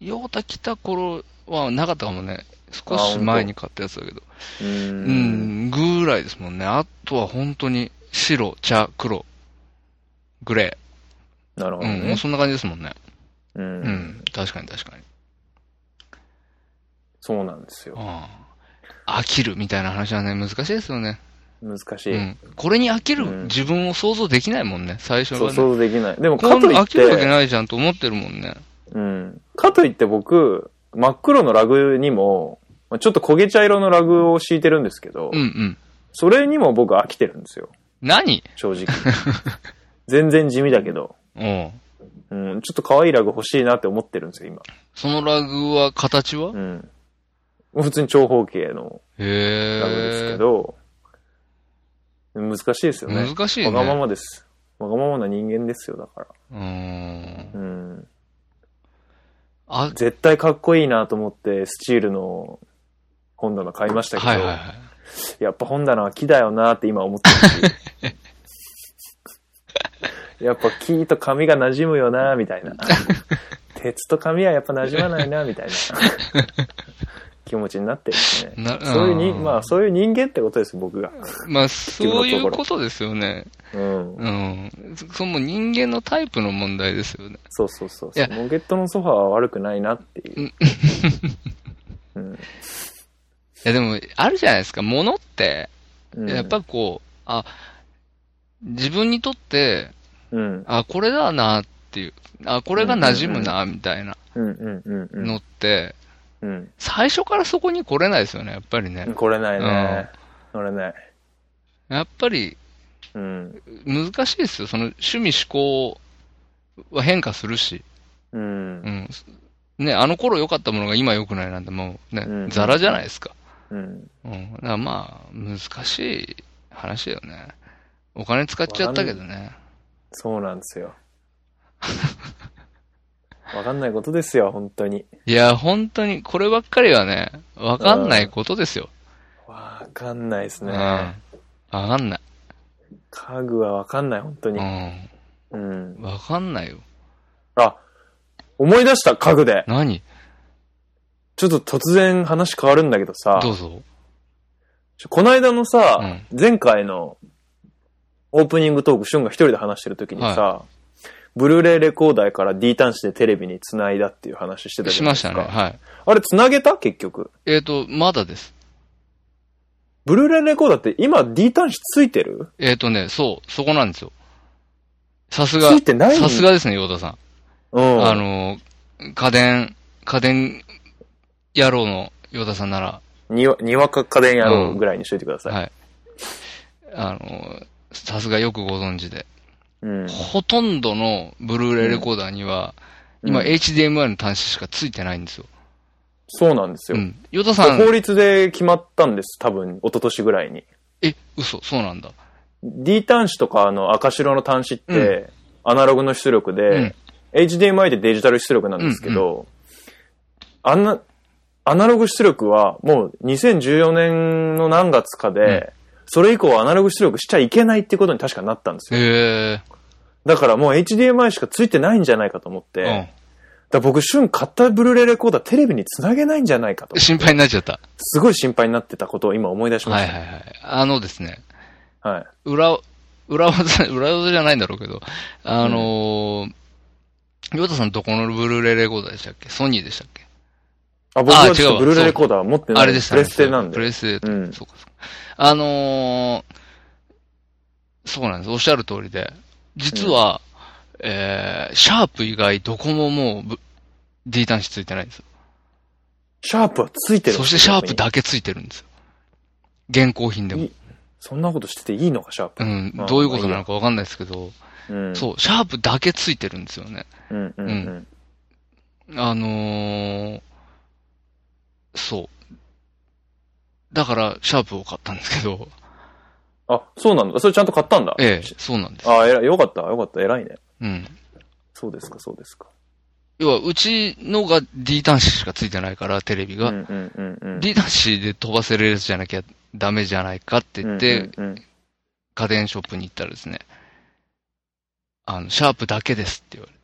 ヨータ来た頃はなかったかもね。少し前に買ったやつだけど。う。うんん、ぐらいですもんね。あとは本当に白、茶、黒、グレー。なるほどうん、もうね。そんな感じですもんね。う。うんん、確かに確かに。そうなんですよ。あ飽きるみたいな話はね、難しいですよね。難しい。うん。これに飽きるうん自分を想像できないもんね、最初そう、はね。想像できない。でも、かといっな飽きるわけて、ないじゃんと思ってるもんね。うん。かといって僕、真っ黒のラグにも、まあちょっと焦げ茶色のラグを敷いてるんですけど、うんうん。それにも僕飽きてるんですよ。何？正直。全然地味だけど、うん。うん、ちょっと可愛いラグ欲しいなって思ってるんですよ、今。そのラグは形は？うん。普通に長方形の。ラグですけど、難しいですよね。難しいね。わがままです。わがままな人間ですよ、だから。うーん。うん。あ、絶対かっこいいなと思って、スチールの本棚買いましたけど、はいはいはい。やっぱ本棚は木だよなって今思ってるし。やっぱ木と紙が馴染むよなみたいな。鉄と紙はやっぱ馴染まないなみたいな 気持ちになってるんですね。なそういうまあそういう人間ってことです、僕が。まあ、そういうことですよね。うん。うん。そその人間のタイプの問題ですよね。そうそうそういやモゲットのソファーは悪くないなっていう。うん。いやでも、あるじゃないですか。物って、うんやっぱこう、あ、自分にとって、うん。あ、これだなっていう、あ、これが馴染むな、みたいな。のって、うん。最初からそこに来れないですよね、やっぱりね。これないね。これない。やっぱりうん。難しいですよ。その趣味思考は変化するし。うんう。ん。ね、あの頃良かったものが今良くないなんてもうね、うんザラじゃないですか。うん。うん。だからまあ、難しい話だよね。お金使っちゃったけどね。そうなんですよ。わかんないことですよ、本当に。いや、本当に、こればっかりはね、わかんないことですよ。わかんないですうん。ね。わかんない。家具はわかんない、本当うに。ん。うん。わかんないよ。あ、思い出した、家具で。何？ちょっと突然話変わるんだけどさ、どうぞ。この間のさ、う前回のオープニングトーク、シュンが一人で話してる時にさ、ブルーレイレコーダーから D 端子でテレビに繋いだっていう話してたじしゃないですか。ましたね。はい。あれ繋げた？結局。えっ、と、まだです。ブルーレイレコーダーって今 D 端子ついてる？えっ、とね、そう、そこなんですよ。さすがつい、てない？さすがですね、ヨーダさん。うん。あの、家電、家電野郎のヨーダさんなら、にわ、にわか家電やろうぐらいにしといてください。はい。あの、さすがよくご存知で。うん。ほとんどのブルーレイレコーダーには、今うん HDMI の端子しかついてないんですよ。そうなんですよ。うん。ヨダさん、法律で決まったんです、多分、一昨年ぐらいに。え、嘘、そうなんだ。D 端子とかあの赤白の端子って、アナログの出力で、HDMI でデジタル出力なんですけど、あんな、アナログ出力はもう2014年の何月かで、それ以降アナログ出力しちゃいけないってことに確かなったんですよ。へえ。だからもう HDMI しかついてないんじゃないかと思って、うん。だ僕、瞬買ったブルーレイレコーダーテレビにつなげないんじゃないかと。心配になっちゃった。すごい心配になってたことを今思い出しました。はいはいはい。あのですね、はい。裏、裏技、裏技じゃないんだろうけど、あのー、ヨタさんどこのブルーレイレコーダーでしたっけ？ソニーでしたっけ？あ、僕はちょっあ違うブルーレイレコーダー持ってない。あれでしたプレステなんで。プレステ、うんそうかそうか。あのー、そうなんです。おっしゃる通りで、実は、えー、シャープ以外どこももうぶ D 端子ついてないんですよ。シャープはついてるそしてシャープだけついてるんですよ。現行品でもい。そんなことしてていいのか、シャープ。うんまあ、どういうことなのかわかんないですけど、うん。そう、シャープだけついてるんですよね。うんうんうん。あのー、そう。だから、シャープを買ったんですけど、あ、そうなんだ。それちゃんと買ったんだ。ええ、そうなんです。あ、えらい。よかった。よかった。偉いね。うん。そうですか、そうですか。要は、うちのが D 端子しかついてないから、テレビが。うんうんうんうん。D 端子で飛ばせるやつじゃなきゃダメじゃないかって言って、うんうん家電ショップに行ったらですね、あの、シャープだけですって言われて、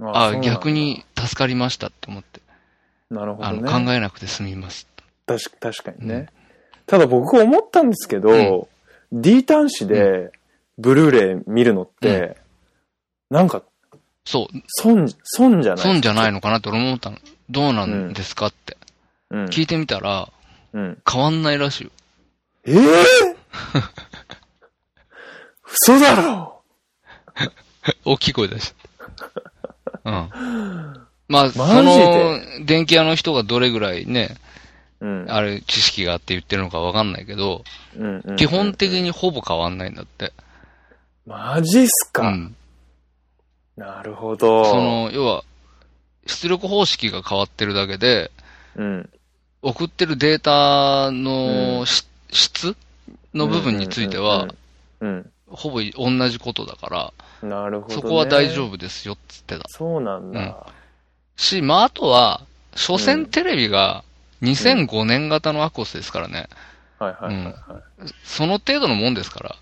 うんあそうなんだ逆に助かりましたって思って、あの、なるほどね。考えなくて済みます。確か確かにね。ただ僕思ったんですけど、D 端子でブルーレイ見るのって、なんかそう、損、損じゃない損じゃないのかなって俺も思ったの。どうなんですかって。うん。聞いてみたら、うん。変わんないらしいよ。ええ 嘘だろ大きい声出した。うん。まあ、その、電気屋の人がどれぐらいね、うん。あれ、知識があって言ってるのかわかんないけど、うんうん基本的にほぼ変わんないんだって。マジっすか、うん。なるほど。その、要は、出力方式が変わってるだけで、うん。送ってるデータうのんし質の部分については、うん。ほぼ同じことだから、うん。なるほど、ね。そこは大丈夫。夫ですよっつってた。そうなんだ。し、まあ、あとは、所う詮んテレビが2005年型のアコースですからね。はいはいはい、はその程度のもんですから。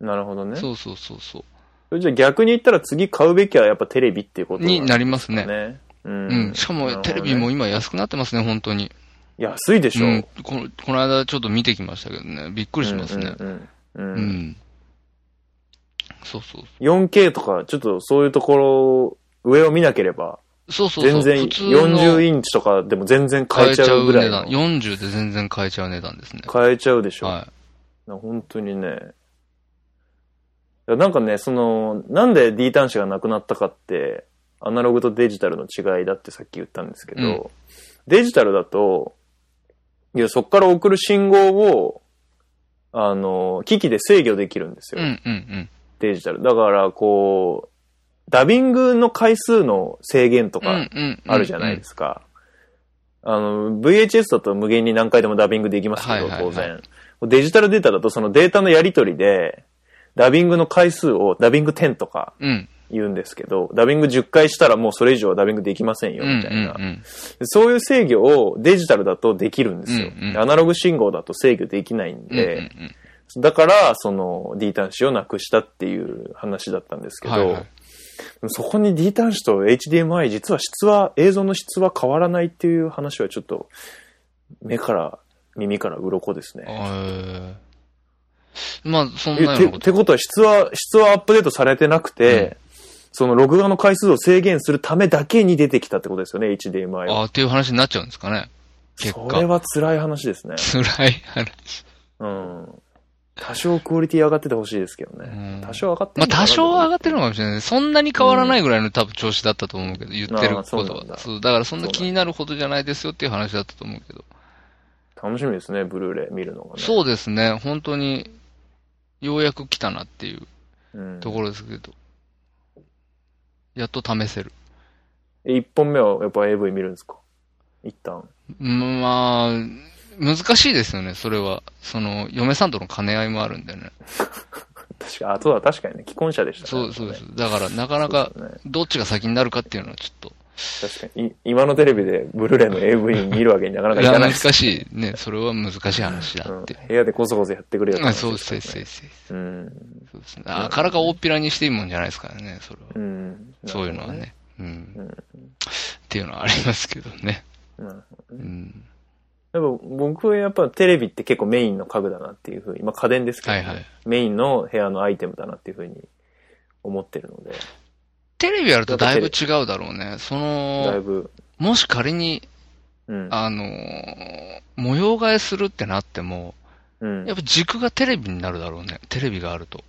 い。なるほどね。そうそうそうそう。じゃあ逆に言ったら次買うべきはやっぱテレビっていうことになりまますね。ね。うん。うん。しかもテレビも今安くなってますね、本当に。安いでしょ。うん。このこの間ちょっと見てきましたけどね。びっくりしますね。うんうんううんん。そうそう。4K とか、ちょっとそういうところ、上を見なければ、そうそうそう。全然普通の40インチとかでも全然買えちゃうぐらい買えちゃう値の段。40で全然買えちゃう値段ですね。買えちゃうでしょ。は本当にね。なんかね、その、なんで D 端子がなくなったかって、アナログとデジタルの違いだってさっき言ったんですけど、うんデジタルだと、いや、そっから送る信号を、あの、機器で制御できるんですい。よ。うんうんうん。デジタル。だから、こう、ダビングの回数の制限とかうんうん。あるじゃないですすか。あの、VHS だと無限に何回でもダビングできますけど、当然。デジタルデータだとそのデータのやり取りで、ダビングの回数をダビング10とかうん。言うんですけど、ダビング10回したらもうそれ以上はダビングできませんよ、うんみたいなう。んそういう制御をデジタルだとできるんですよ。うんうんアナログ信号だと制御できないんうん。で、うんうんだから、その D 端子をなくしたっていう話だったんですけど、はいはいそこに D 端子と HDMI、実は質は、映像の質は変わらないっていう話はちょっと、目から、耳から鱗ですね。えーまあ、そんなようなこと。ってことは質は、質はアップデートされてなくて、その録画の回数を制限するためだけに出てきたってことですよね、HDMI は。ああ、っていう話になっちゃうんですかね。結それ果。は辛い話ですね。辛い話。うん。多少クオリティ上がっててほしいですけどね。うん多少上がってまあ、多少は上がってるののかもしれない。そんなに変わらないぐらいの多分調子だったと思うけど、言ってることは。そう、だからそんな気になるほどじゃないですよっていう話だったと思うけど。楽しみですね、ブルーレイ見るのがね。そうですね。本当に、ようやく来たなっていううん。ところですけど。やっと試せる。え一本目はやっぱ AV 見るんですか？一旦。うんまあ、難しいですよね、それは。その、嫁さんとの兼ね合いもあるんでね。確か、あとは確かにね、既婚者でしたそうそうです。だから、なかなか、どっちが先になるかっていうのはちょっと、確かに。い今のテレビでブルーレイの AV 見るわけになかなかいかないです。しい。ね、それは難しい話だって。うん部屋でこそこそやってくれよって話あそうです、そうです、ねそうです。うん。そうですね。あからか大っぴらにしていいもんじゃないですからね、それは。うん。そういうのはね。うん。うんっていうのはありますけどね。なるほどね。うん。でも僕はやっぱテレビって結構メインの家具だなっていうふうに、まあ家電ですけど、ねはいはいメインの部屋のアイテムだなっていうふうに思ってるので、テレビあるとだいぶ違うだろうね。そだいの、ぶ、もし仮に、うん。あのー、模様替えするってなっても、うんやっぱ軸がテレビになるだろうね。テレビがあると。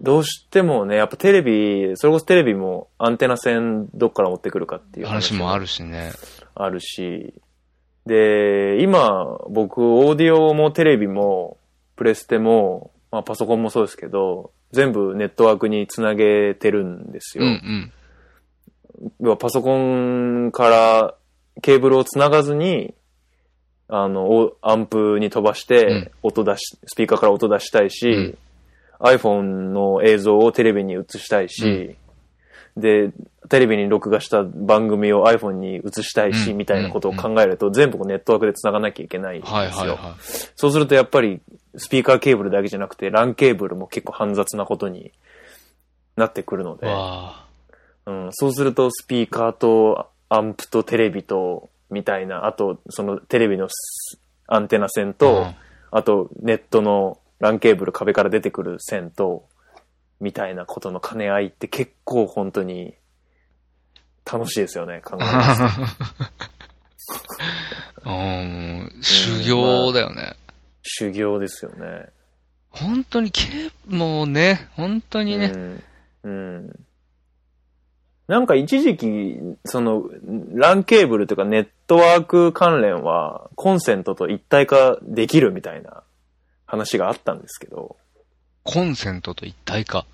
どうしてもね、やっぱテレビ、それこそテレビもアンテナ線どっから持ってくるかっていう話もある。るしね。あるし。で、今、僕、オーディオもテレビも、プレステも、まあパソコンもそうですけど、全部ネットワークにつなげてるんですうんよ。うん。要はパソコンからケーブルをつながずに、あの、おアンプに飛ばして、音出し、スピーカーから音出したいし、iPhone の映像をテレビに映したいし、で、テレビに録画した番組を iPhone に映したいし、うんみたいなことを考えると、全部ネットワークで繋がなきゃいけないんですよ。はいはいはそうするとやっぱり、スピーカーケーブルだけじゃなくて、LAN ケーブルも結構煩雑なことになってくるのい。で、わうん、そうするとスピーカーとアンプとテレビと、みたいな、あとそのテレビのスアンテナ線あ。と、うんあとネットの LAN ケーブル壁から出てくる線と、みたいなことの兼ね合いって結構本当に楽しいですよね、考えますと うん、修行だよね。修行ですよね。本当に、けもうね、本当にね。うん。うん。なんか一時期、その、ランケーブルというかネットワーク関連は、コンセントと一体化できるみたいな話があったんですけど、コンセントと一体化。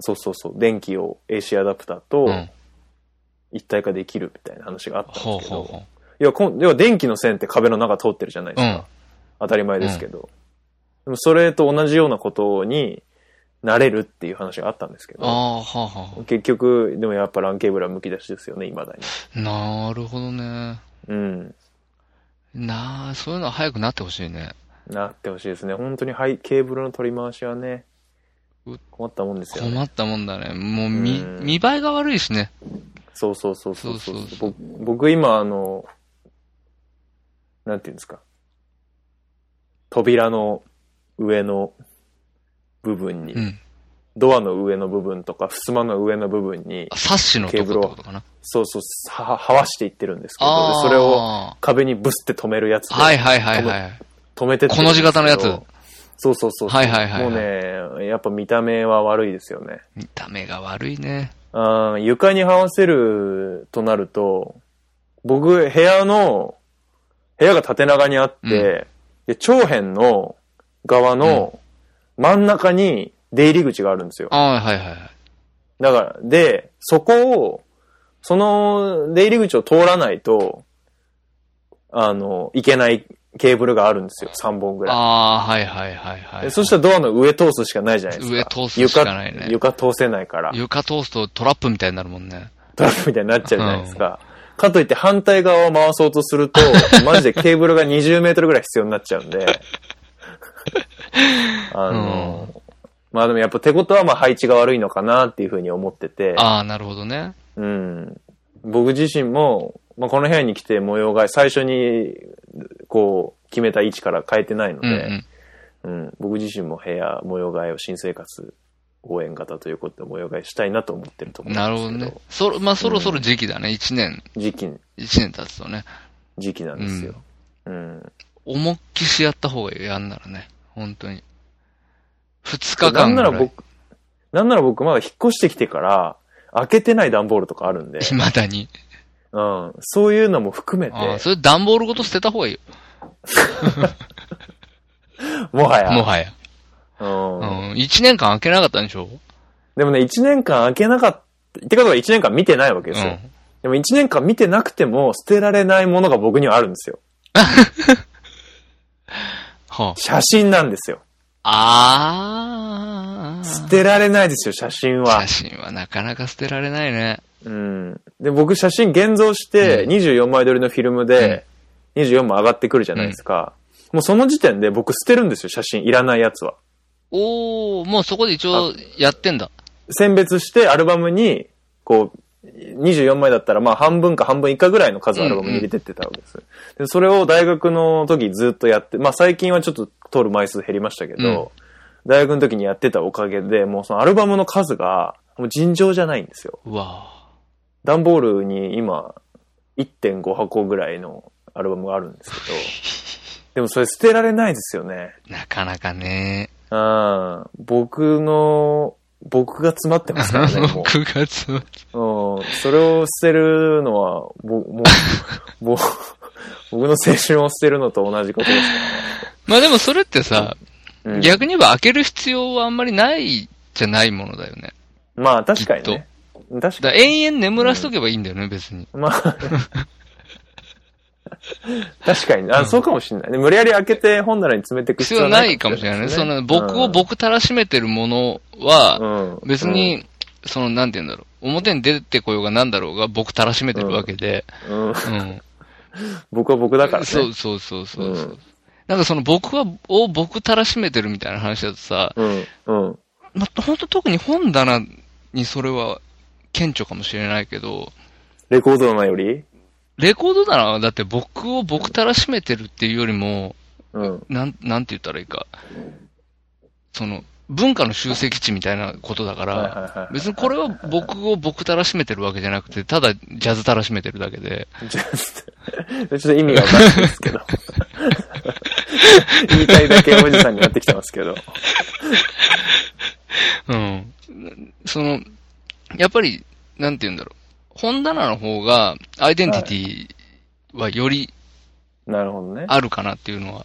そうそうそう、電気を AC アダプターうとん。一体化できるみたいな話があったんですけど、ほうほいや、こん要は電気の線って壁の中通ってるじゃないですか。うん当たり前ですけど。でもそれと同じようなことになれるっていう話があったんですけう。ど、ああ、は結局、でもやっぱランケーブルは剥き出しですよね、未だに。あ。なるほどね。うん。なあ、そういうのは早くなってほしいね。なってほしいですね。本当にハイケーブルの取り回しはねう、困ったもんですよ、ね、困ったもんだね。もう見、見栄えが悪いしね。そうそうそうそうそうそう僕今、あの、なんていうんですか。扉の上の部分に、うん、ドアの上の部分とか、襖の上の部分に、サッシのケーブルを、そうそう、は、はわしていってるんですけど、それを壁にブスって止めるやつ。はいはいはいはい。止めてこの字型のやつ。そうそうそう。はいはいはいはいもうね、やっぱ見た目は悪いですよね。見た目が悪いね。あー床に這わせるとなると、僕、部屋の、部屋が縦長にあって、で長辺の側の真ん中に出入り口があるんですよ。ああ、はいはいはい。だから、で、そこを、その出入り口を通らないと、あの、いけないケーブルがあるんですよ。3本ぐらい。ああ、はいはいはいはい。でそしたらドアの上通すしかないじゃないですか。上通すしかないね床、床通せないから。床通すとトラップみたいになるもんね。トラップみたいになっちゃうじゃないですか。かといって反対側を回そうとすると、マジでケーブルが20メートルぐらい必要になっちゃうんで。あの、まあでもやっぱ手ことはまあ配置が悪いのかなっていうふうに思ってて。ああ、なるほどね。うん。僕自身も、まあこの部屋に来て模様替え、最初にこう決めた位置から変えてないのうんうで、ん。うん、僕自身も部屋模様替えを新生活応援型ということで模様替えしたいなと思ってるところなるなんですけど。ほどね。そろ、まあそろそろ時期だね。一年、時期、一年経つとね。時期なんですよ。うん。思いっきしやった方がいい。やんならね。本当に。二日なん間ぐらい。なら僕、なんなら僕まだ引っ越してきてから、開けてない段ボールとかあるんで、未だに。うん。そういうのも含めて、ああ、それ段ボールごと捨てた方がいいよ。もはや。もはや。うんうん。一年間開けなかったんでしょ？でもね、1年間開けなかった、ってことは1年間見てないわけですよ。うん。でも1年間見てなくても捨てられないものが僕にはあるんですよ。は写真なんですよ。あ。あ捨てられないですよ、写真は写。真はなかなか捨てられないね。うん。で、僕写真現像して、うん24枚撮りのフィルムで、24枚上がってくるじゃないですか。もうその時点で僕捨てるんですよ、写真。いらないやつは。おー、もうそこで一応やってんだ。選別してアルバムに、こう、24枚だったらまあ半分か半分以下ぐらいの数アルバムに入れてってたわけです。でそれを大学の時ずっとやって、まあ最近はちょっと撮る枚数減りましたけど、大学の時にやってたおかげで、もうそのアルバムの数が、もう尋常じゃないんですよ。うわ段ボールに今、1.5箱ぐらいのアルバムがあるんですけど、でもそれ捨てられないですよね。ーなかなかね。うん。僕の、僕が詰まってますからね、もう。9月。うん、それを捨てるのは、ぼ、もう、ぼ、僕の青春を捨てるのと同じことですまあでもそれってさ、から、うん、逆に言えば開ける必要はあんまりないじゃないものだよね。まあ確かにね。確だかから延々眠らしとけばいいんだよね、別に。に。まあ、確かに。あ、そうかもしれない。で無理やり開けて本棚に詰めていく必要ないかもしれないね。その、僕を僕たらしめてるものは、うん、別に、その、なんて言うんだろう。表に出てこようがなんだろうが、僕たらしめてるわけで。うん、うんうん。僕は僕だからね。そうそうそうそうそう。うんなんかその僕は、を僕たらしめてるみたいな話だとさ、うん、うん。まあ、ほんと特に本棚にそれは顕著かもしれないけど、レコード棚より？レコード棚はだって僕を僕たらしめてるっていうよりも、うん。なん、なんて言ったらいいか。その、文化の集積地みたいなことだから、はい別にこれは僕を僕たらしめてるわけじゃなくて、ただジャズたらしめてるだけで、ちょっとちょっと意味がわかんないですけど。言いたいだけおじさんになってきてますけど。うん。その、やっぱり、なんて言うんだろう。本棚の方が、アイデンティティはよりなるほどね。あるかなっていうのは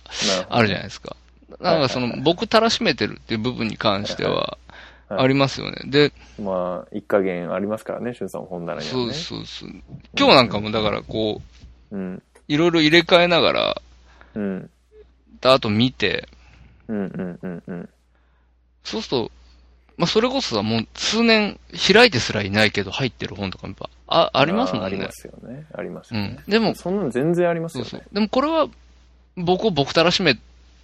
あるじゃないですか。なんかその、僕たらしめてるっていう部分に関しては、はいありますよね。で、まあ、一加減ありますからね、しゅんさん本棚にはそうね。そうそう。今日なんかもだからこう、うん。いろいろ入れ替えながら、うん。あと見て、うんうんうんうん。そうすると、まあ、それこそさ、もう数年開いてすらいないけど入ってる本とかもやっぱ、あ、ありますもんね。あありますよね。ありますうんよね。。でも、そんなの全然ありますよね。。そうそうでもこれは、僕を僕たらしめ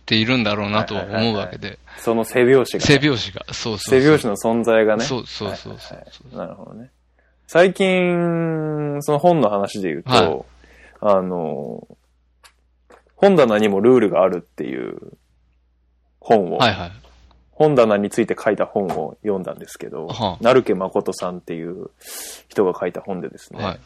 ているんだろうなとは思うわけで。その背拍子がね。背拍子が。そうそうそう。背拍子の存在がね。そうそうそうそうはいはいはいなるほどね。最近、その本の話で言うと、はいあの、本棚にもルールがあるっていう本を、はいはい。本棚について書いた本を読んだんですけど、は成家誠さんっていう人が書いた本でですね、はい。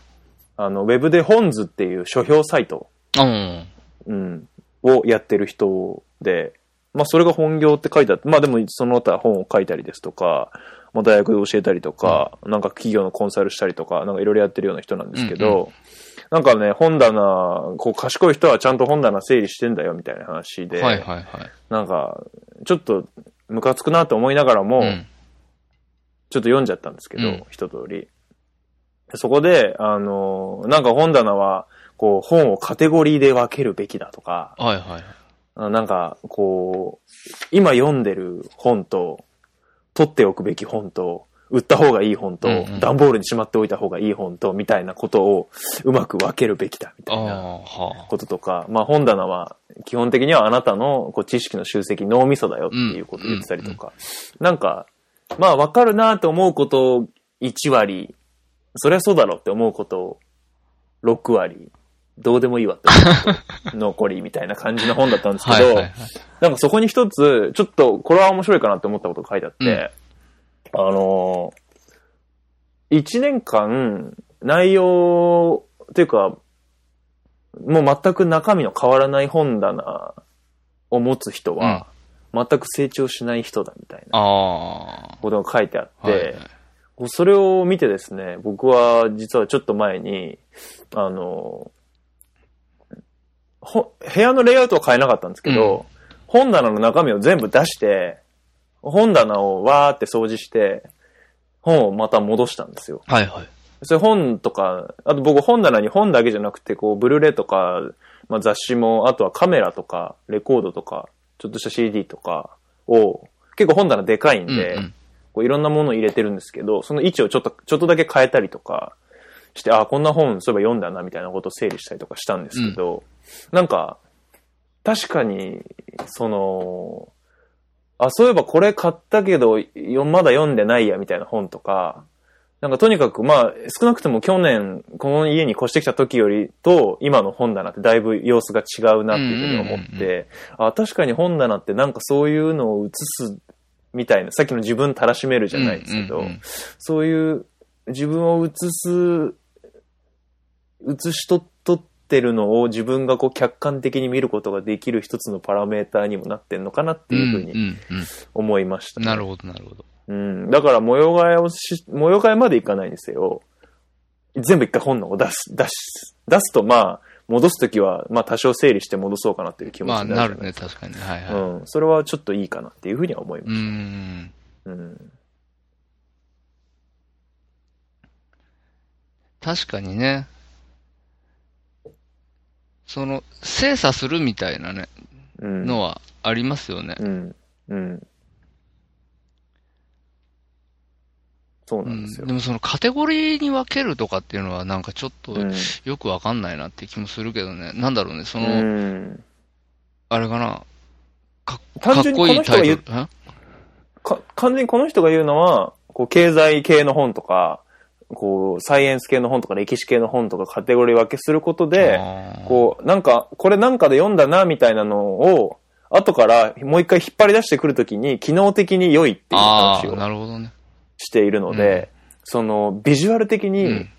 あの、ウェブで本図っていう書評サイト、うん。うん、をやってる人で、まあそれが本業って書いてあって、まあでもその他本を書いたりですとか、まあ大学で教えたりとか、なんか企業のコンサルしたりとか、なんかいろいろやってるような人なんですけど、うんうなんかね、本棚、こう賢い人はちゃんと本棚整理してんだよみたいな話で、はいはいはい。なんか、ちょっとムカつくなと思いながらも、うん。ちょっと読んじゃったんですけど、うん一通り。そこで、あの、なんか本棚は、こう、本をカテゴリーで分けるべきだとか、はいはい。あなんか、こう、今読んでる本と、取っておくべき本と、売った方がいい本と、うんうん。段ボールにしまっておいた方がいい本と、みたいなことをうまく分けるべきだ、みたいなこととか、まあ本棚は基本的にはあなたのこう知識の集積脳みそだよっていうことを言ってたりとか、なんか、まあ分かるなと思うことを1割、そりゃそうだろうって思うことを6割、どうでもいいわって思う残りみたいな感じの本だったんですあ。けど、はいはいはい。なんかそこに一つ、ちょっとこれは面白いかなって思ったことが書いてあって、あのー、1年間内容っていうか、もう全く中身の変わらない本棚を持つ人は、全く成長しない人だみたいな。ことが書いてあって、はいはい。それを見てですね、僕は実はちょっと前に、あの、ほ部屋のレイアウトは変えなかったんですけど、本棚の中身を全部出して、本棚をわーって掃除して、本をまた戻したんですよ。はいはい。それ本とか、あと僕本棚に本だけじゃなくて、こう、ブルーレイとか、まあ、雑誌も、あとはカメラとか、レコードとか、ちょっとした CD とかを、結構本棚でかいんで、うんうんこういろんなものを入れてるんですけど、その位置をちょっと、ちょっとだけ変えたりとかして、あ、こんな本そういえば読んだな、みたいなことを整理したりとかしたんですけど、なんか、確かに、その、あ、そういえばこれ買ったけど、よまだ読んでないや、みたいな本とか、なんかとにかく、まあ、少なくとも去年、この家に越してきた時よりと、今の本棚ってだいぶ様子が違うなっていうふうに思って、あ、確かに本棚ってなんかそういうのを映すみたいな、さっきの自分たらしめるじゃないですけど、そういう自分を映す、映しと取ってるのを自分がこう客観的に見ることができる一つのパラメーターにもなってんのかなっていうふうにうんうん思いました、うん。なるほどなるほど。うん。だから模様替えをし、模様替えまでいかないんですよ。全部一回本能を出す、出す、出すとまあ、戻すときは、まあ多少整理して戻そうかなっていう気持ちまあ、にななるね、るじゃないですか。確かに。はいはい。うん。それはちょっといいかなっていうふうには思いまうす。ん。うん。確かにね。その、精査するみたいなね、うん。のはありますよね。うん。うん。そううなんですよ。んでもそのカテゴリーに分けるとかっていうのはなんかちょっとうん。よくわかんないなって気もするけどね。なんだろうね、その、うんあれかな。か単かっこいいタイトル。んか、完全にこの人が言うのは、こう、経済系の本とか、こう、サイエンス系の本とか歴史系の本とかカテゴリー分けすることで、こう、なんか、これなんかで読んだな、みたいなのを、後からもう一回引っ張り出してくるときに、機能的に良いっていう話をなるほどね。しているので、その、ビジュアル的うにん、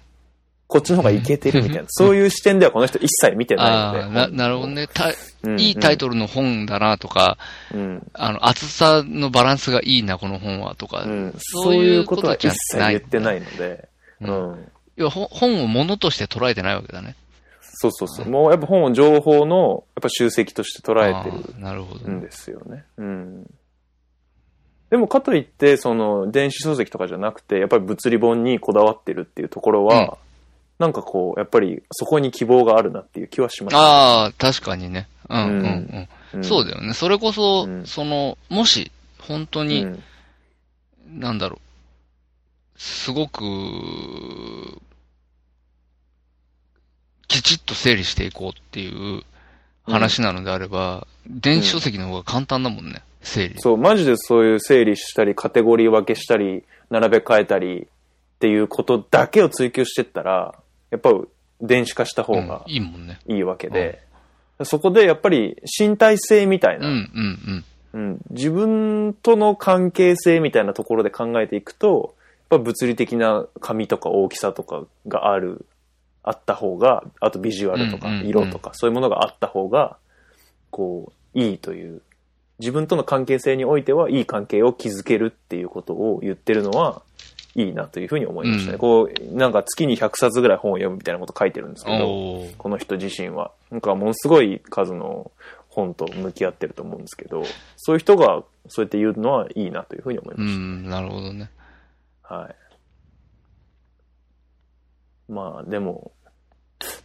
こっちの方がいけてるみたいな、そういう視点ではこの人一切見てないので。な、なるほどね。たうんいいタイトルの本だなとか、うん。あの、厚さのバランスがいいな、この本はとか、うん。そそうういいううこととは一切言ってないので、ううんん。要はほ本を物として捉えてないわけだね。そうそうそう。もうやっぱ本を情報の、やっぱ集積として捉えてるああなるほど。んですよね。うん。でもかといって、その、電子書籍とかじゃなくて、やっぱり物理本にこだわってるっていうところは、うんなんかこう、やっぱりそこに希望があるなっていう気はします、ああ、確かにね。うんうんううん。んそうだよね。それこそ、うんその、もし、本当に、うんなんだろう、すごく、きちっと整理していこうっていう話なのであれば、電子書籍の方が簡単だもんね、整理。そう、マジでそういう整理したり、カテゴリー分けしたり、並べ替えたりっていうことだけを追求してったら、やっぱ電子化した方うんがいいもんね。いいわけで、そこでやっぱり身体性みたいな、うんうん。うん。自分との関係性みたいなところで考えていくと、ぱ物理的な紙とか大きさとかがある、あった方が、あとビジュアルとか色とか、そういうものがあった方が、こう、いいという、自分との関係性においてはいい関係を築けるっていうことを言ってるのは、いいなというふうに思いましたね。うんこう、なんか月に100冊ぐらい本を読むみたいなこと書いてるんですうん。けど、この人自身は。なんかものすごい数の本と向き合ってると思うんですけど、そういう人がそうやって言うのはいいなというふうに思いうましん、なるほどね。た。はい。まあでも、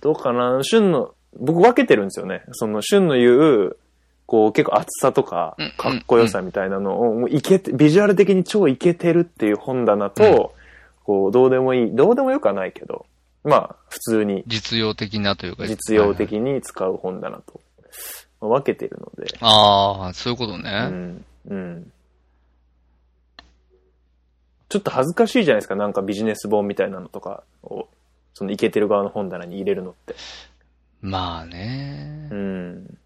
どうかな、旬の、僕分けてるんですよね。その旬の言う、こう結構厚さとかうん、かっこよさみたいなのを、もういけて、ビジュアル的に超いけてるっていう本棚と、うんこうどうでもいい、どうでもよくはないけど、まあ普通に実用的なというか。実用的に使う本棚と、まあ分けてるので、ああ、そういうことうね。ん、うん。ちょっと恥ずかしいじゃないですか、なんかビジネス本みたいなのとかを、そのイケてる側の本棚に入れるのって。まあねう。ん。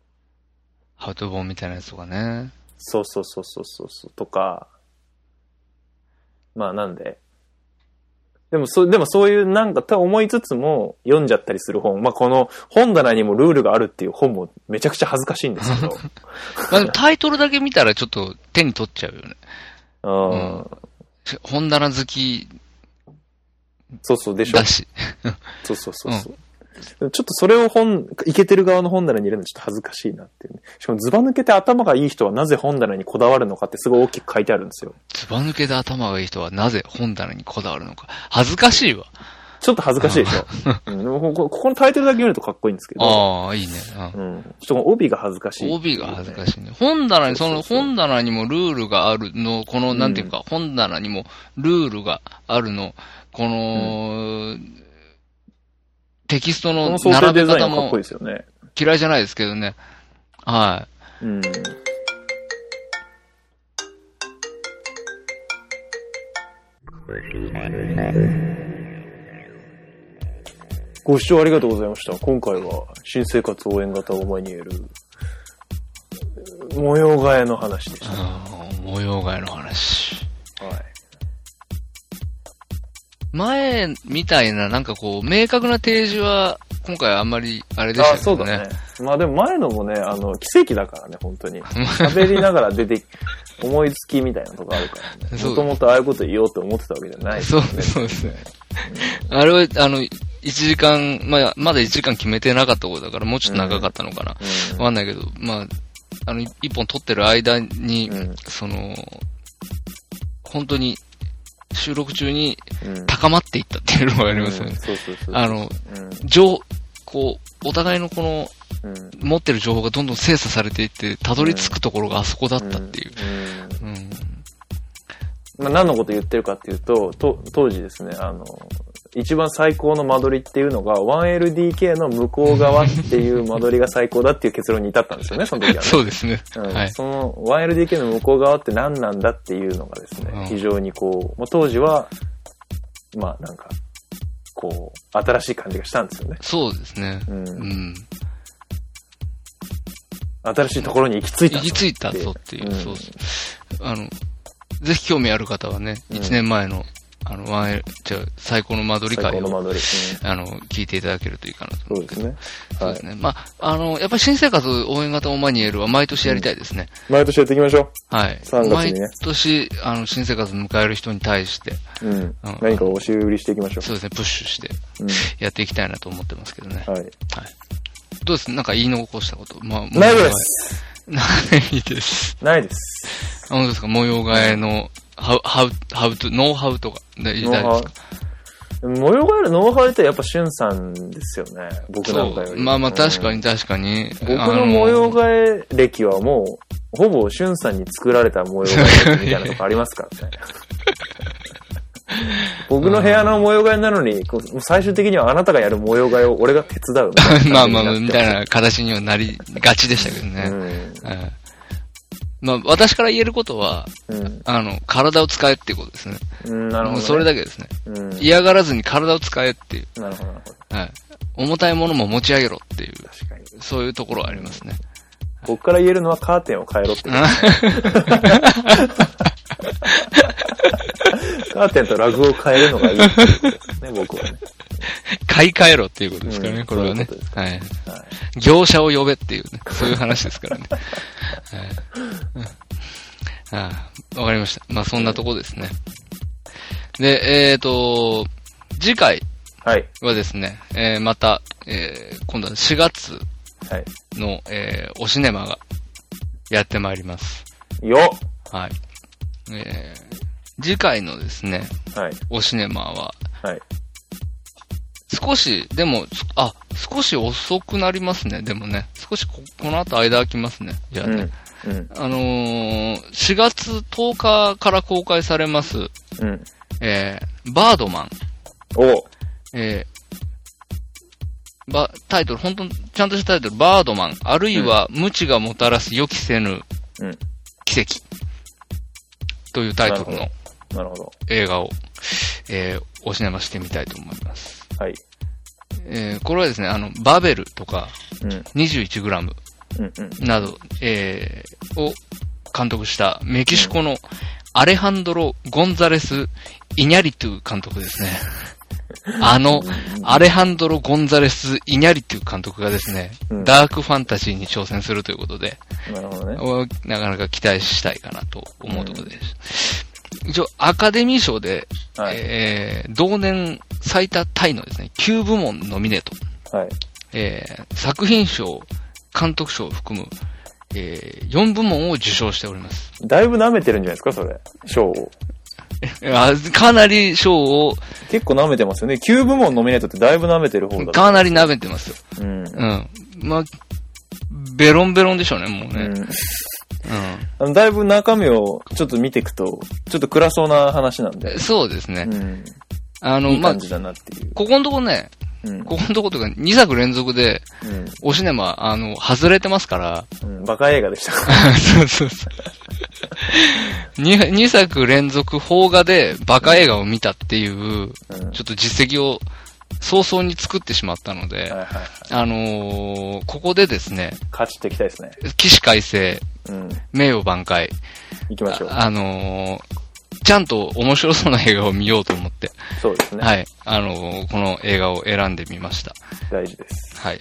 ハウト本みたいなやつとかね。そうそうそうそうそうそう、とか、まあなんで、でもそ、でもそういうなんかと思いつつも読んじゃったりする本、まあこの本棚にもルールがあるっていう本もめちゃくちゃ恥ずかしいんですけど、タイトルだけ見たらちょっと手に取っちゃうよね。うん、本棚好きそうそうでしょ？だ。し。そうそうそうそう。ちょっとそれを本、いけてる側の本棚に入れるのちょっと恥ずかしいなっていうね。しかもズバ抜けて頭がいい人はなぜ本棚にこだわるのかってすごい大きく書いてあるんですよ。ずば抜けで頭がいい人はなぜ本棚にこだわるのか。恥ずかしいわ。ちょっと恥ずかしいでしょ。うん、でもここここのタイトルだけ見るとかっこいいんですけど、ああ、いいね。うんうん。ちょっと帯が恥ずかしい、OB が恥ずかしいね。本棚に、その本棚にもルールがあるの、この、なんていうか、本棚にもルールがあるの、この、テキストの並べ方もデザインはかっこいいですよね。嫌いじゃないですけどね。はうん。ご視聴ありがとうございました。今回は新生活応援型オマニエル模様替えの話でしい。た。模様替えの話。い。前みたいな、なんかこう、明確な提示は、今回あんまり、あれでしたね。そうだね。まあでも前のもね、あの、奇跡だからね、本当に。喋りながら出て、思いつきみたいなとこあるからね。もともとああいうこと言おうと思ってたわけじゃない、そう、そうですね。あれは、あの、1時間、まあ、まだ1時間決めてなかったことだから、もうちょっと長かったのかな。うんわかんないけど、まあ、あの、一本撮ってる間に、うんその、本当に、収録中にうん高まっていったっていうのがありますよねうん。そうそうそう。あの、うん、情、こう、お互いのこの、うん。持ってる情報がどんどん精査されていって、たどり着くところがあそこだったっていう。うん。うん。まあ、何のこと言ってるかっていうと、と当時ですね、あの、一番最高の間取りっていうのが、1LDK の向こう側っていう間取りが最高だっていう結論に至ったんですよね、その時はね。そうですね。うんはい。その 1LDK の向こう側って何なんだっていうのがですね、うん非常にこう、まあ、当時は、まあなんか、こう、新しい感じがしたんですよね。そうですね。うんうん。新しいところに行き着いた行き着いたぞっていう、うんそうです。あの、ぜひ興味ある方はね、うん1年前の、あの、ワンエル、じゃあ最高の間取り会を、最高の間取り。うんあの、聞いていただけるといいかなと思うそうですね。はいそうです。ね。まあ、あの、やっぱり新生活応援型オマニエルは毎年やりたいですね。毎年やっていきましょはい。3月にね毎年、あの、新生活迎える人に対して、う。うん。何か押し売りしていきましょそうですね、プッシュしてう。やっていきたいなと思ってますけどね。うん。はい。どうです？なんか言い残したこと？まあ、ないです。ないです。ないです。あ本当ですか？模様替えの、how, how, how to, ノウハウとか、で言いたいですか？模様替えるノウハウってやっぱしゅんさんですよね。僕なんかより。まあまあ確かうんに確かに。僕の模様替え歴はもう、ほぼしゅんさんに作られた模様替えみたいなとこありますからね。僕の部屋の模様替えなのに、最終的にはあなたがやる模様替えを俺が手伝うみたいな感じに まあまあみたいな形にはなりがちでしたけどね。うんはいまあ、私から言えることは、うん。あの、体を使えっていうことですね。うん。なるほど、ね。もうそれだけですね。うん。嫌がらずに体を使えっていう。なるほど、なるほど。はい。重たいものも持ち上げろっていう、確かに。そういうところはありますね。僕から言えるのはカーテンを変えろってこと。カーテンとラグを変えるのがいいっていうことですね、僕はね。買い替えろっていうことですからね、うんこれはねそういう。はい。はい。業者を呼べっていうね、そういう話ですからね。はいうんああわかりました。まあそんなとこですね。で、えっ、と、次回はい。はですね、えーまた、えー今度は4月はい。の、えーおシネマがやってまいります。よはい。えー次回のですね、っはい。おシネマは、はい。少し、でも、すあ、少し遅くなりますね、でもね。少しこ、この後間空きますね。じゃあね。うん。うん。あのー、4月10日から公開されます、うん。えー、バードマン。おえー、ば、タイトル、本当ちゃんとしたタイトル、バードマン、あるいは、無知がもたらす予期せぬうん。奇跡。というタイトルのなるほど。映画を、えー、おシネマしてみたいと思います。はい。えー、これはですね、あの、バベルとか、うん。21g うん。うん。など、えー、を監督したメキシコのアレハンドロ・ゴンザレス・イニャリトゥ監督ですね。あの、アレハンドロ・ゴンザレス・イニャリトゥ監督がですね、うんダークファンタジーに挑戦するということで、なるほどね。おなかなか期待したいかなと思うところです。一応、アカデミー賞で、はい。えー、同年最多タイのですね、9部門ノミネート。はい。えー作品賞、監督賞を含む、えー4部門を受賞しております。だいぶ舐めてるんじゃないですか、それ。賞を。あかなり賞を、結構舐めてますよね。9部門ノミネートってだいぶ舐めてる方だ。かなり舐めてますよ。うん。うん。まあ、ベロンベロンでしょうね、もうね。うん。うんあのだいぶ中身をちょっと見ていくと、ちょっと暗そうな話なんで。そうですね。うん。あの、まあいい感、じだなっていう。ここのとこね、うん。ここのとことか2作連続で、うんおシネマ、あの、外れてますから。うん。バカ映画でしたから。そうそうそう。2, 2作連続邦画でバカ映画を見たっていう、うん。ちょっと実績を早々に作ってしまったので、はいはいはい。あのーここでですね、勝ちっていきたいですね。起死回生、うん。名誉挽回、行きましょう。あのーちゃんと面白そうな映画を見ようと思って、そうですね。はい、あのーこの映画を選んでみました。大事です。はい。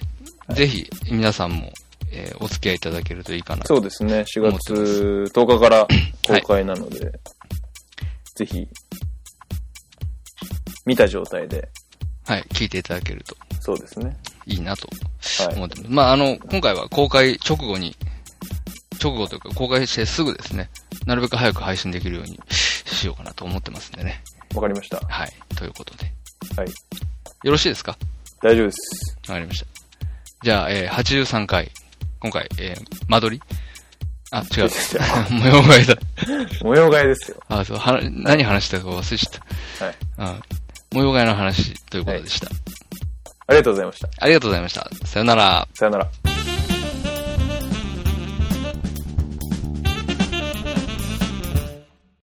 ぜひ、皆さんも、えーお付き合いいただけるといいかな。そうですね。4思ってます月10日から公開なので、ぜひ、見た状態で、はい、聞いていただけるとそうですね。いいなとはい。思ってます。まあ、あの、今回は公開直後に、直後というか公開してすぐですね、なるべく早く配信できるようにしようかなと思ってますんでね。わかりました。はい。ということで。はい。よろしいですか？大丈夫です。わかりました。じゃあ、えー、83回。今回、えー、間取り？あ、違う。模様替えだ。模様替えですよ。あ、そう、は、何話したか忘れちゃっはい。た。うん。模様替えの話ということでした。ありがとうございました。ありがとうございました。さよなら。さよなら。